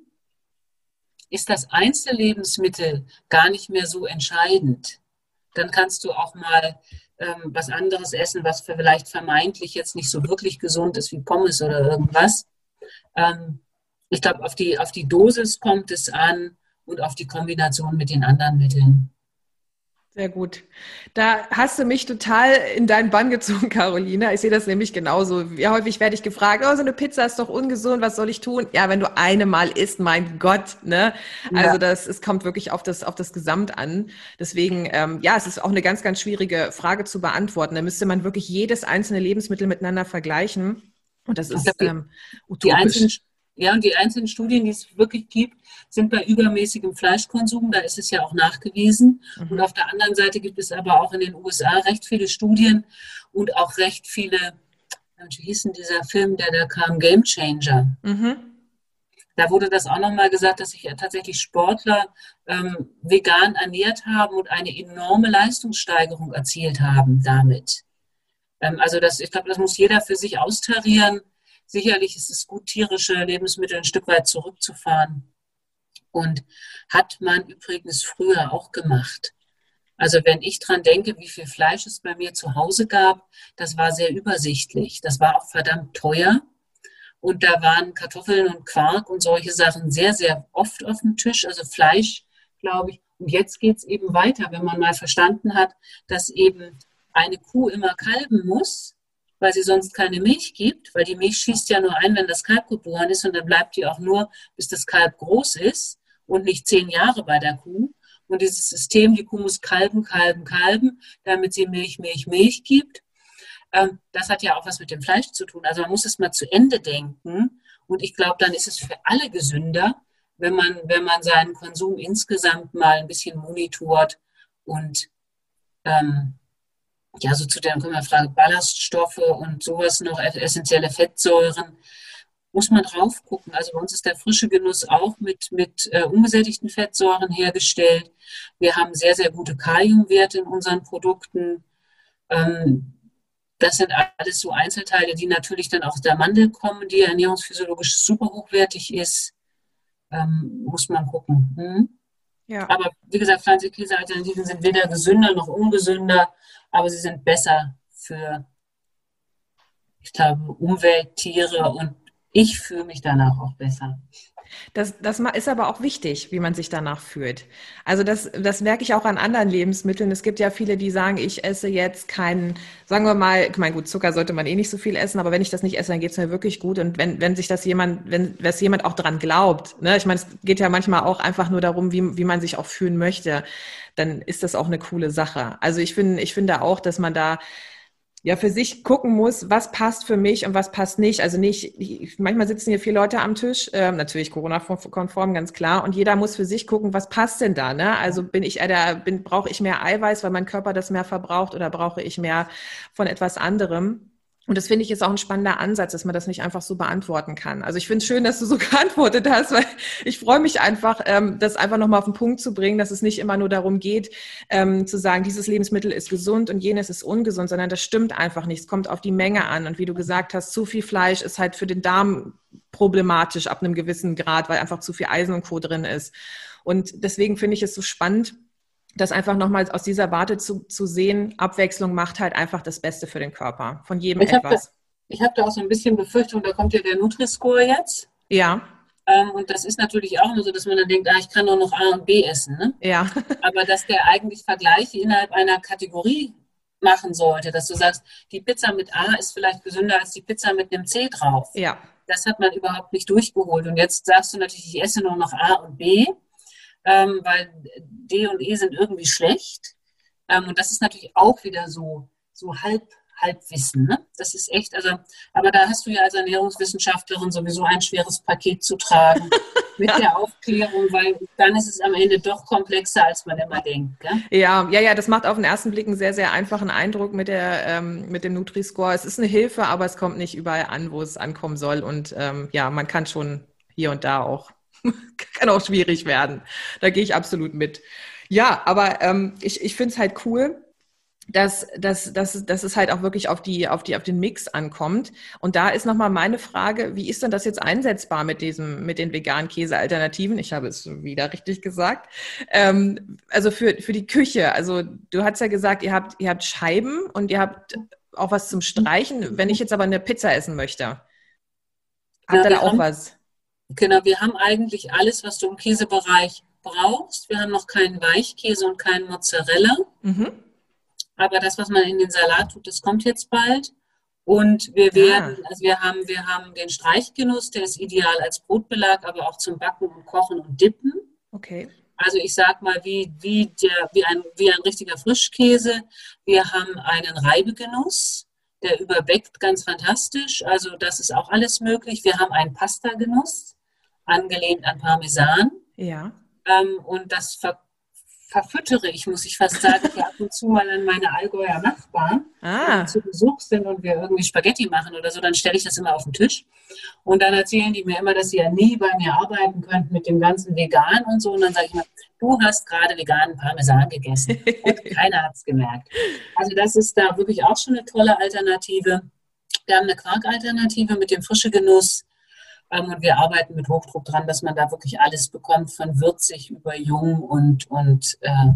ist das Einzellebensmittel gar nicht mehr so entscheidend dann kannst du auch mal ähm, was anderes essen, was vielleicht vermeintlich jetzt nicht so wirklich gesund ist wie Pommes oder irgendwas. Ähm, ich glaube, auf die, auf die Dosis kommt es an und auf die Kombination mit den anderen Mitteln. Sehr gut. Da hast du mich total in deinen Bann gezogen, <laughs> Carolina. Ich sehe das nämlich genauso. Wie häufig werde ich gefragt, oh, so eine Pizza ist doch ungesund, was soll ich tun? Ja, wenn du eine Mal isst, mein Gott, ne? Also ja. das, es kommt wirklich auf das, auf das Gesamt an. Deswegen, ähm, ja, es ist auch eine ganz, ganz schwierige Frage zu beantworten. Da müsste man wirklich jedes einzelne Lebensmittel miteinander vergleichen. Und das ist ähm, utopisch. Ja, und die einzelnen Studien, die es wirklich gibt, sind bei übermäßigem Fleischkonsum. Da ist es ja auch nachgewiesen. Mhm. Und auf der anderen Seite gibt es aber auch in den USA recht viele Studien und auch recht viele, wie hieß denn dieser Film, der da kam, Game Changer. Mhm. Da wurde das auch nochmal gesagt, dass sich ja tatsächlich Sportler ähm, vegan ernährt haben und eine enorme Leistungssteigerung erzielt haben damit. Ähm, also das, ich glaube, das muss jeder für sich austarieren Sicherlich ist es gut, tierische Lebensmittel ein Stück weit zurückzufahren. Und hat man übrigens früher auch gemacht. Also wenn ich dran denke, wie viel Fleisch es bei mir zu Hause gab, das war sehr übersichtlich. Das war auch verdammt teuer. Und da waren Kartoffeln und Quark und solche Sachen sehr, sehr oft auf dem Tisch. Also Fleisch, glaube ich. Und jetzt geht es eben weiter, wenn man mal verstanden hat, dass eben eine Kuh immer kalben muss, weil sie sonst keine Milch gibt, weil die Milch schießt ja nur ein, wenn das Kalb geboren ist und dann bleibt die auch nur, bis das Kalb groß ist und nicht zehn Jahre bei der Kuh. Und dieses System, die Kuh muss kalben, kalben, kalben, damit sie Milch, Milch, Milch gibt. Ähm, das hat ja auch was mit dem Fleisch zu tun. Also man muss es mal zu Ende denken. Und ich glaube, dann ist es für alle gesünder, wenn man, wenn man seinen Konsum insgesamt mal ein bisschen monitort und ähm, ja, so zu der Frage Ballaststoffe und sowas noch, essentielle Fettsäuren, muss man drauf gucken. Also bei uns ist der frische Genuss auch mit, mit äh, ungesättigten Fettsäuren hergestellt. Wir haben sehr, sehr gute Kaliumwerte in unseren Produkten. Ähm, das sind alles so Einzelteile, die natürlich dann aus der Mandel kommen, die ernährungsphysiologisch super hochwertig ist. Ähm, muss man gucken. Hm? Ja. Aber wie gesagt, pflanzliche Käsealternativen sind weder gesünder noch ungesünder aber sie sind besser für, ich glaube, Umwelt, Tiere und ich fühle mich danach auch besser. Das, das ist aber auch wichtig, wie man sich danach fühlt. Also das, das merke ich auch an anderen Lebensmitteln. Es gibt ja viele, die sagen, ich esse jetzt keinen, sagen wir mal, ich meine, gut, Zucker sollte man eh nicht so viel essen, aber wenn ich das nicht esse, dann geht es mir wirklich gut. Und wenn, wenn sich das jemand, wenn es jemand auch dran glaubt, ne, ich meine, es geht ja manchmal auch einfach nur darum, wie, wie man sich auch fühlen möchte, dann ist das auch eine coole Sache. Also ich finde, ich finde auch, dass man da ja für sich gucken muss, was passt für mich und was passt nicht. Also nicht, ich, manchmal sitzen hier vier Leute am Tisch, äh, natürlich Corona-konform, ganz klar, und jeder muss für sich gucken, was passt denn da. Ne? Also bin ich, äh, bin, brauche ich mehr Eiweiß, weil mein Körper das mehr verbraucht, oder brauche ich mehr von etwas anderem? Und das finde ich ist auch ein spannender Ansatz, dass man das nicht einfach so beantworten kann. Also ich finde es schön, dass du so <laughs> geantwortet hast, weil ich freue mich einfach, ähm, das einfach nochmal auf den Punkt zu bringen, dass es nicht immer nur darum geht, ähm, zu sagen, dieses Lebensmittel ist gesund und jenes ist ungesund, sondern das stimmt einfach nicht. Es kommt auf die Menge an. Und wie du gesagt hast, zu viel Fleisch ist halt für den Darm problematisch ab einem gewissen Grad, weil einfach zu viel Eisen und Co. drin ist. Und deswegen finde ich es so spannend, das einfach nochmal aus dieser Warte zu, zu sehen, Abwechslung macht halt einfach das Beste für den Körper. Von jedem ich etwas. Hab da, ich habe da auch so ein bisschen Befürchtung, da kommt ja der Nutri-Score jetzt. Ja. Ähm, und das ist natürlich auch nur so, dass man dann denkt, ah, ich kann nur noch A und B essen. Ne? Ja. <laughs> Aber dass der eigentlich Vergleiche innerhalb einer Kategorie machen sollte, dass du sagst, die Pizza mit A ist vielleicht gesünder als die Pizza mit einem C drauf. Ja. Das hat man überhaupt nicht durchgeholt. Und jetzt sagst du natürlich, ich esse nur noch A und B ähm, weil D und E sind irgendwie schlecht. Ähm, und das ist natürlich auch wieder so, so halb, Halbwissen. Ne? Das ist echt, also, aber da hast du ja als Ernährungswissenschaftlerin sowieso ein schweres Paket zu tragen <laughs> mit der Aufklärung, weil dann ist es am Ende doch komplexer, als man immer denkt. Gell? Ja, ja, ja, das macht auf den ersten Blick einen sehr, sehr einfachen Eindruck mit, der, ähm, mit dem Nutri-Score. Es ist eine Hilfe, aber es kommt nicht überall an, wo es ankommen soll. Und ähm, ja, man kann schon hier und da auch <laughs> kann auch schwierig werden. Da gehe ich absolut mit. Ja, aber ähm, ich, ich finde es halt cool, dass, dass, dass, dass es halt auch wirklich auf, die, auf, die, auf den Mix ankommt. Und da ist nochmal meine Frage, wie ist denn das jetzt einsetzbar mit, diesem, mit den veganen Käsealternativen? Ich habe es wieder richtig gesagt. Ähm, also für, für die Küche. Also du hast ja gesagt, ihr habt, ihr habt Scheiben und ihr habt auch was zum Streichen. Wenn ich jetzt aber eine Pizza essen möchte, habt ihr da auch was? Genau, wir haben eigentlich alles, was du im Käsebereich brauchst. Wir haben noch keinen Weichkäse und keinen Mozzarella. Mhm. Aber das, was man in den Salat tut, das kommt jetzt bald. Und wir ah. werden, ah. also wir haben, wir haben den Streichgenuss, der ist ideal als Brotbelag, aber auch zum Backen und Kochen und Dippen. Okay. Also ich sag mal, wie, wie, der, wie, ein, wie ein richtiger Frischkäse. Wir haben einen Reibegenuss der überbäckt ganz fantastisch. Also das ist auch alles möglich. Wir haben einen Pasta-Genuss, angelehnt an Parmesan. Ja. Ähm, und das ver verfüttere ich, muss ich fast sagen, ab und zu mal an meine Allgäuer Nachbarn, ah. die zu Besuch sind und wir irgendwie Spaghetti machen oder so, dann stelle ich das immer auf den Tisch. Und dann erzählen die mir immer, dass sie ja nie bei mir arbeiten könnten mit dem ganzen Vegan und so. Und dann sage ich mal, du hast gerade veganen Parmesan gegessen. Und <laughs> keiner hat es gemerkt. Also das ist da wirklich auch schon eine tolle Alternative. Wir haben eine Quark-Alternative mit dem frische Genuss und wir arbeiten mit Hochdruck dran, dass man da wirklich alles bekommt, von würzig über jung und, und äh,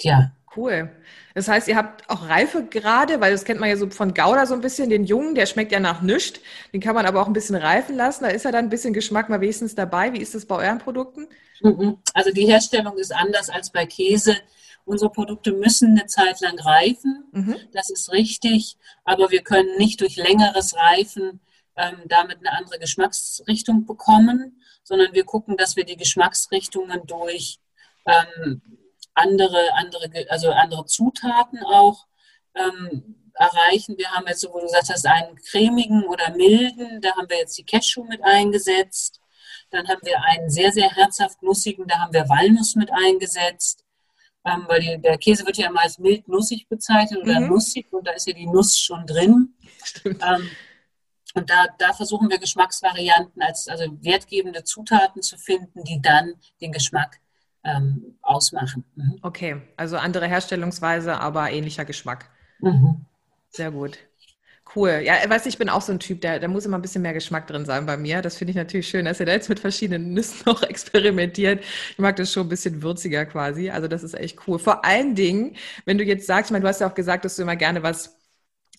ja. Cool. Das heißt, ihr habt auch Reife gerade, weil das kennt man ja so von Gouda so ein bisschen, den Jungen, der schmeckt ja nach nichts. Den kann man aber auch ein bisschen reifen lassen. Da ist ja dann ein bisschen Geschmack mal wenigstens dabei. Wie ist das bei euren Produkten? Mhm. Also die Herstellung ist anders als bei Käse. Unsere Produkte müssen eine Zeit lang reifen. Mhm. Das ist richtig. Aber wir können nicht durch längeres Reifen ähm, damit eine andere Geschmacksrichtung bekommen, sondern wir gucken, dass wir die Geschmacksrichtungen durch ähm, andere, andere, also andere Zutaten auch ähm, erreichen. Wir haben jetzt, so wo du gesagt hast, einen cremigen oder milden, da haben wir jetzt die Cashew mit eingesetzt. Dann haben wir einen sehr, sehr herzhaft nussigen, da haben wir Walnuss mit eingesetzt. Ähm, weil die, der Käse wird ja immer als mild nussig bezeichnet oder mhm. nussig und da ist ja die Nuss schon drin. Stimmt. Ähm, und da, da versuchen wir Geschmacksvarianten als also wertgebende Zutaten zu finden, die dann den Geschmack ähm, ausmachen. Mhm. Okay, also andere Herstellungsweise, aber ähnlicher Geschmack. Mhm. Sehr gut. Cool. Ja, weißt du, ich bin auch so ein Typ, der, der muss immer ein bisschen mehr Geschmack drin sein bei mir. Das finde ich natürlich schön, dass ihr da jetzt mit verschiedenen Nüssen <laughs> noch experimentiert. Ich mag das schon ein bisschen würziger quasi. Also das ist echt cool. Vor allen Dingen, wenn du jetzt sagst, ich meine, du hast ja auch gesagt, dass du immer gerne was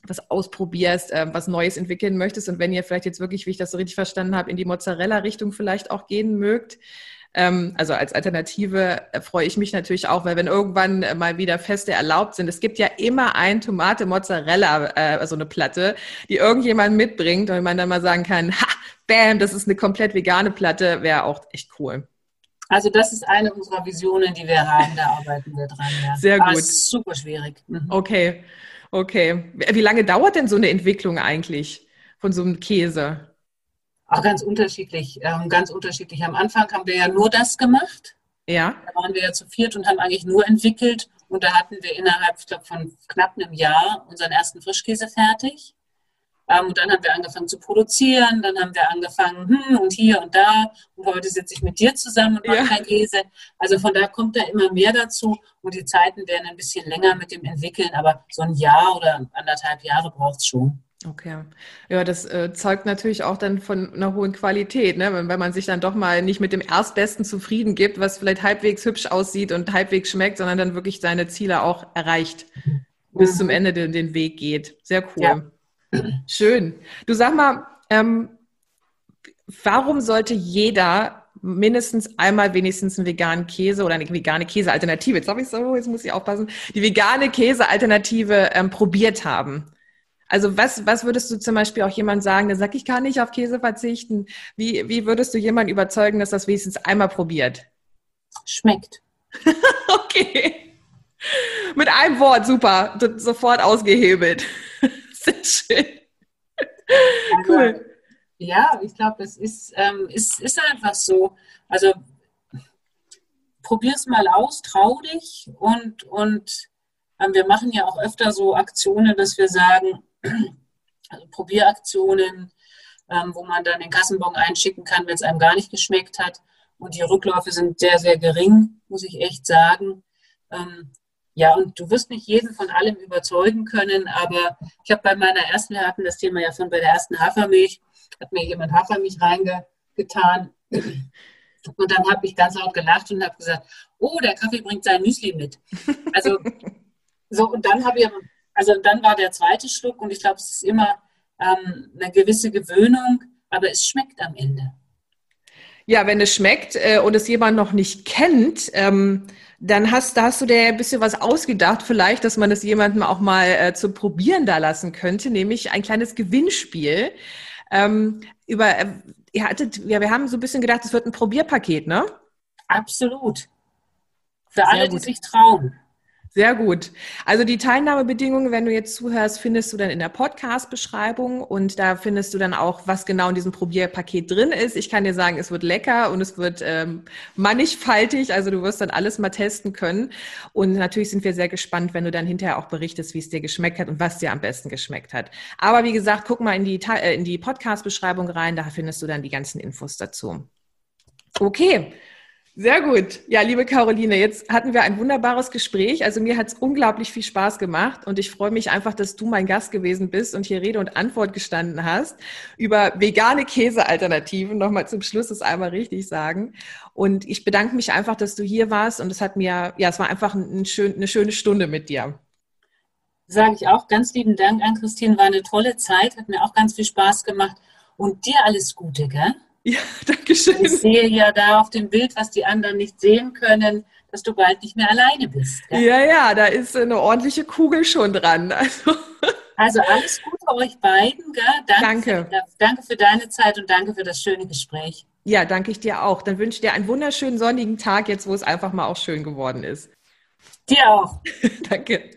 was ausprobierst, äh, was Neues entwickeln möchtest und wenn ihr vielleicht jetzt wirklich, wie ich das so richtig verstanden habe, in die Mozzarella-Richtung vielleicht auch gehen mögt, ähm, also als Alternative äh, freue ich mich natürlich auch, weil wenn irgendwann äh, mal wieder Feste erlaubt sind, es gibt ja immer ein Tomate Mozzarella, äh, also eine Platte, die irgendjemand mitbringt und man dann mal sagen kann, ha, bam, das ist eine komplett vegane Platte, wäre auch echt cool. Also das ist eine unserer Visionen, die wir haben, da arbeiten wir dran. Ja. Sehr gut. super schwierig. Mhm. Okay. Okay. Wie lange dauert denn so eine Entwicklung eigentlich von so einem Käse? Auch ganz unterschiedlich, ähm, ganz unterschiedlich. Am Anfang haben wir ja nur das gemacht. Ja. Da waren wir ja zu viert und haben eigentlich nur entwickelt Und da hatten wir innerhalb, ich glaube, von knapp einem Jahr unseren ersten Frischkäse fertig. Ähm, und dann haben wir angefangen zu produzieren, dann haben wir angefangen, hm, und hier und da. Und heute sitze ich mit dir zusammen und mache ja. Käse. Also von da kommt da immer mehr dazu. Und die Zeiten werden ein bisschen länger mit dem Entwickeln, aber so ein Jahr oder anderthalb Jahre braucht es schon. Okay. Ja, das äh, zeugt natürlich auch dann von einer hohen Qualität, ne? wenn, wenn man sich dann doch mal nicht mit dem Erstbesten zufrieden gibt, was vielleicht halbwegs hübsch aussieht und halbwegs schmeckt, sondern dann wirklich seine Ziele auch erreicht, mhm. bis zum Ende den, den Weg geht. Sehr cool. Ja. Schön. Du sag mal, ähm, warum sollte jeder mindestens einmal wenigstens einen veganen Käse oder eine vegane Käsealternative, jetzt habe ich so, jetzt muss ich aufpassen, die vegane Käsealternative ähm, probiert haben? Also was, was würdest du zum Beispiel auch jemand sagen, der sagt, ich kann nicht auf Käse verzichten? Wie, wie würdest du jemanden überzeugen, dass das wenigstens einmal probiert? Schmeckt. <laughs> okay. Mit einem Wort, super. Sofort ausgehebelt. Sehr schön. Also, cool. Ja, ich glaube, es ist, ähm, ist, ist einfach so. Also probier's mal aus, trau dich und, und ähm, wir machen ja auch öfter so Aktionen, dass wir sagen, <clears throat> also Probieraktionen, ähm, wo man dann den Kassenbon einschicken kann, wenn es einem gar nicht geschmeckt hat. Und die Rückläufe sind sehr, sehr gering, muss ich echt sagen. Ähm, ja, und du wirst nicht jeden von allem überzeugen können, aber ich habe bei meiner ersten, wir hatten das Thema ja schon bei der ersten Hafermilch, hat mir jemand Hafermilch reingetan. Und dann habe ich ganz laut gelacht und habe gesagt, oh, der Kaffee bringt sein Müsli mit. Also <laughs> so, und dann habe ich also dann war der zweite Schluck und ich glaube, es ist immer ähm, eine gewisse Gewöhnung, aber es schmeckt am Ende. Ja, wenn es schmeckt äh, und es jemand noch nicht kennt, ähm, dann hast, da hast du dir ein bisschen was ausgedacht, vielleicht, dass man es jemandem auch mal äh, zu probieren da lassen könnte, nämlich ein kleines Gewinnspiel. Ähm, über, äh, ihr hattet, ja, wir haben so ein bisschen gedacht, es wird ein Probierpaket, ne? Absolut. Für Sehr alle, gut. die sich trauen. Sehr gut. Also die Teilnahmebedingungen, wenn du jetzt zuhörst, findest du dann in der Podcast-Beschreibung und da findest du dann auch, was genau in diesem Probierpaket drin ist. Ich kann dir sagen, es wird lecker und es wird ähm, mannigfaltig. Also du wirst dann alles mal testen können. Und natürlich sind wir sehr gespannt, wenn du dann hinterher auch berichtest, wie es dir geschmeckt hat und was dir am besten geschmeckt hat. Aber wie gesagt, guck mal in die, äh, in die Podcast-Beschreibung rein, da findest du dann die ganzen Infos dazu. Okay. Sehr gut. Ja, liebe Caroline, jetzt hatten wir ein wunderbares Gespräch. Also mir hat es unglaublich viel Spaß gemacht und ich freue mich einfach, dass du mein Gast gewesen bist und hier Rede und Antwort gestanden hast über vegane Käsealternativen. Nochmal zum Schluss das einmal richtig sagen. Und ich bedanke mich einfach, dass du hier warst und es hat mir, ja, es war einfach ein schön, eine schöne Stunde mit dir. Sage ich auch ganz lieben Dank an Christine, war eine tolle Zeit, hat mir auch ganz viel Spaß gemacht und dir alles Gute, gell? <laughs> Ja, danke schön. Ich sehe ja da auf dem Bild, was die anderen nicht sehen können, dass du bald nicht mehr alleine bist. Gell? Ja, ja, da ist eine ordentliche Kugel schon dran. <laughs> Also, also alles Gute euch beiden. Gell? Danke. Danke. Für, danke für deine Zeit und danke für das schöne Gespräch. Ja, danke ich dir auch. Dann wünsche ich dir einen wunderschönen sonnigen Tag jetzt, wo es einfach mal auch schön geworden ist. Dir auch. <laughs> danke.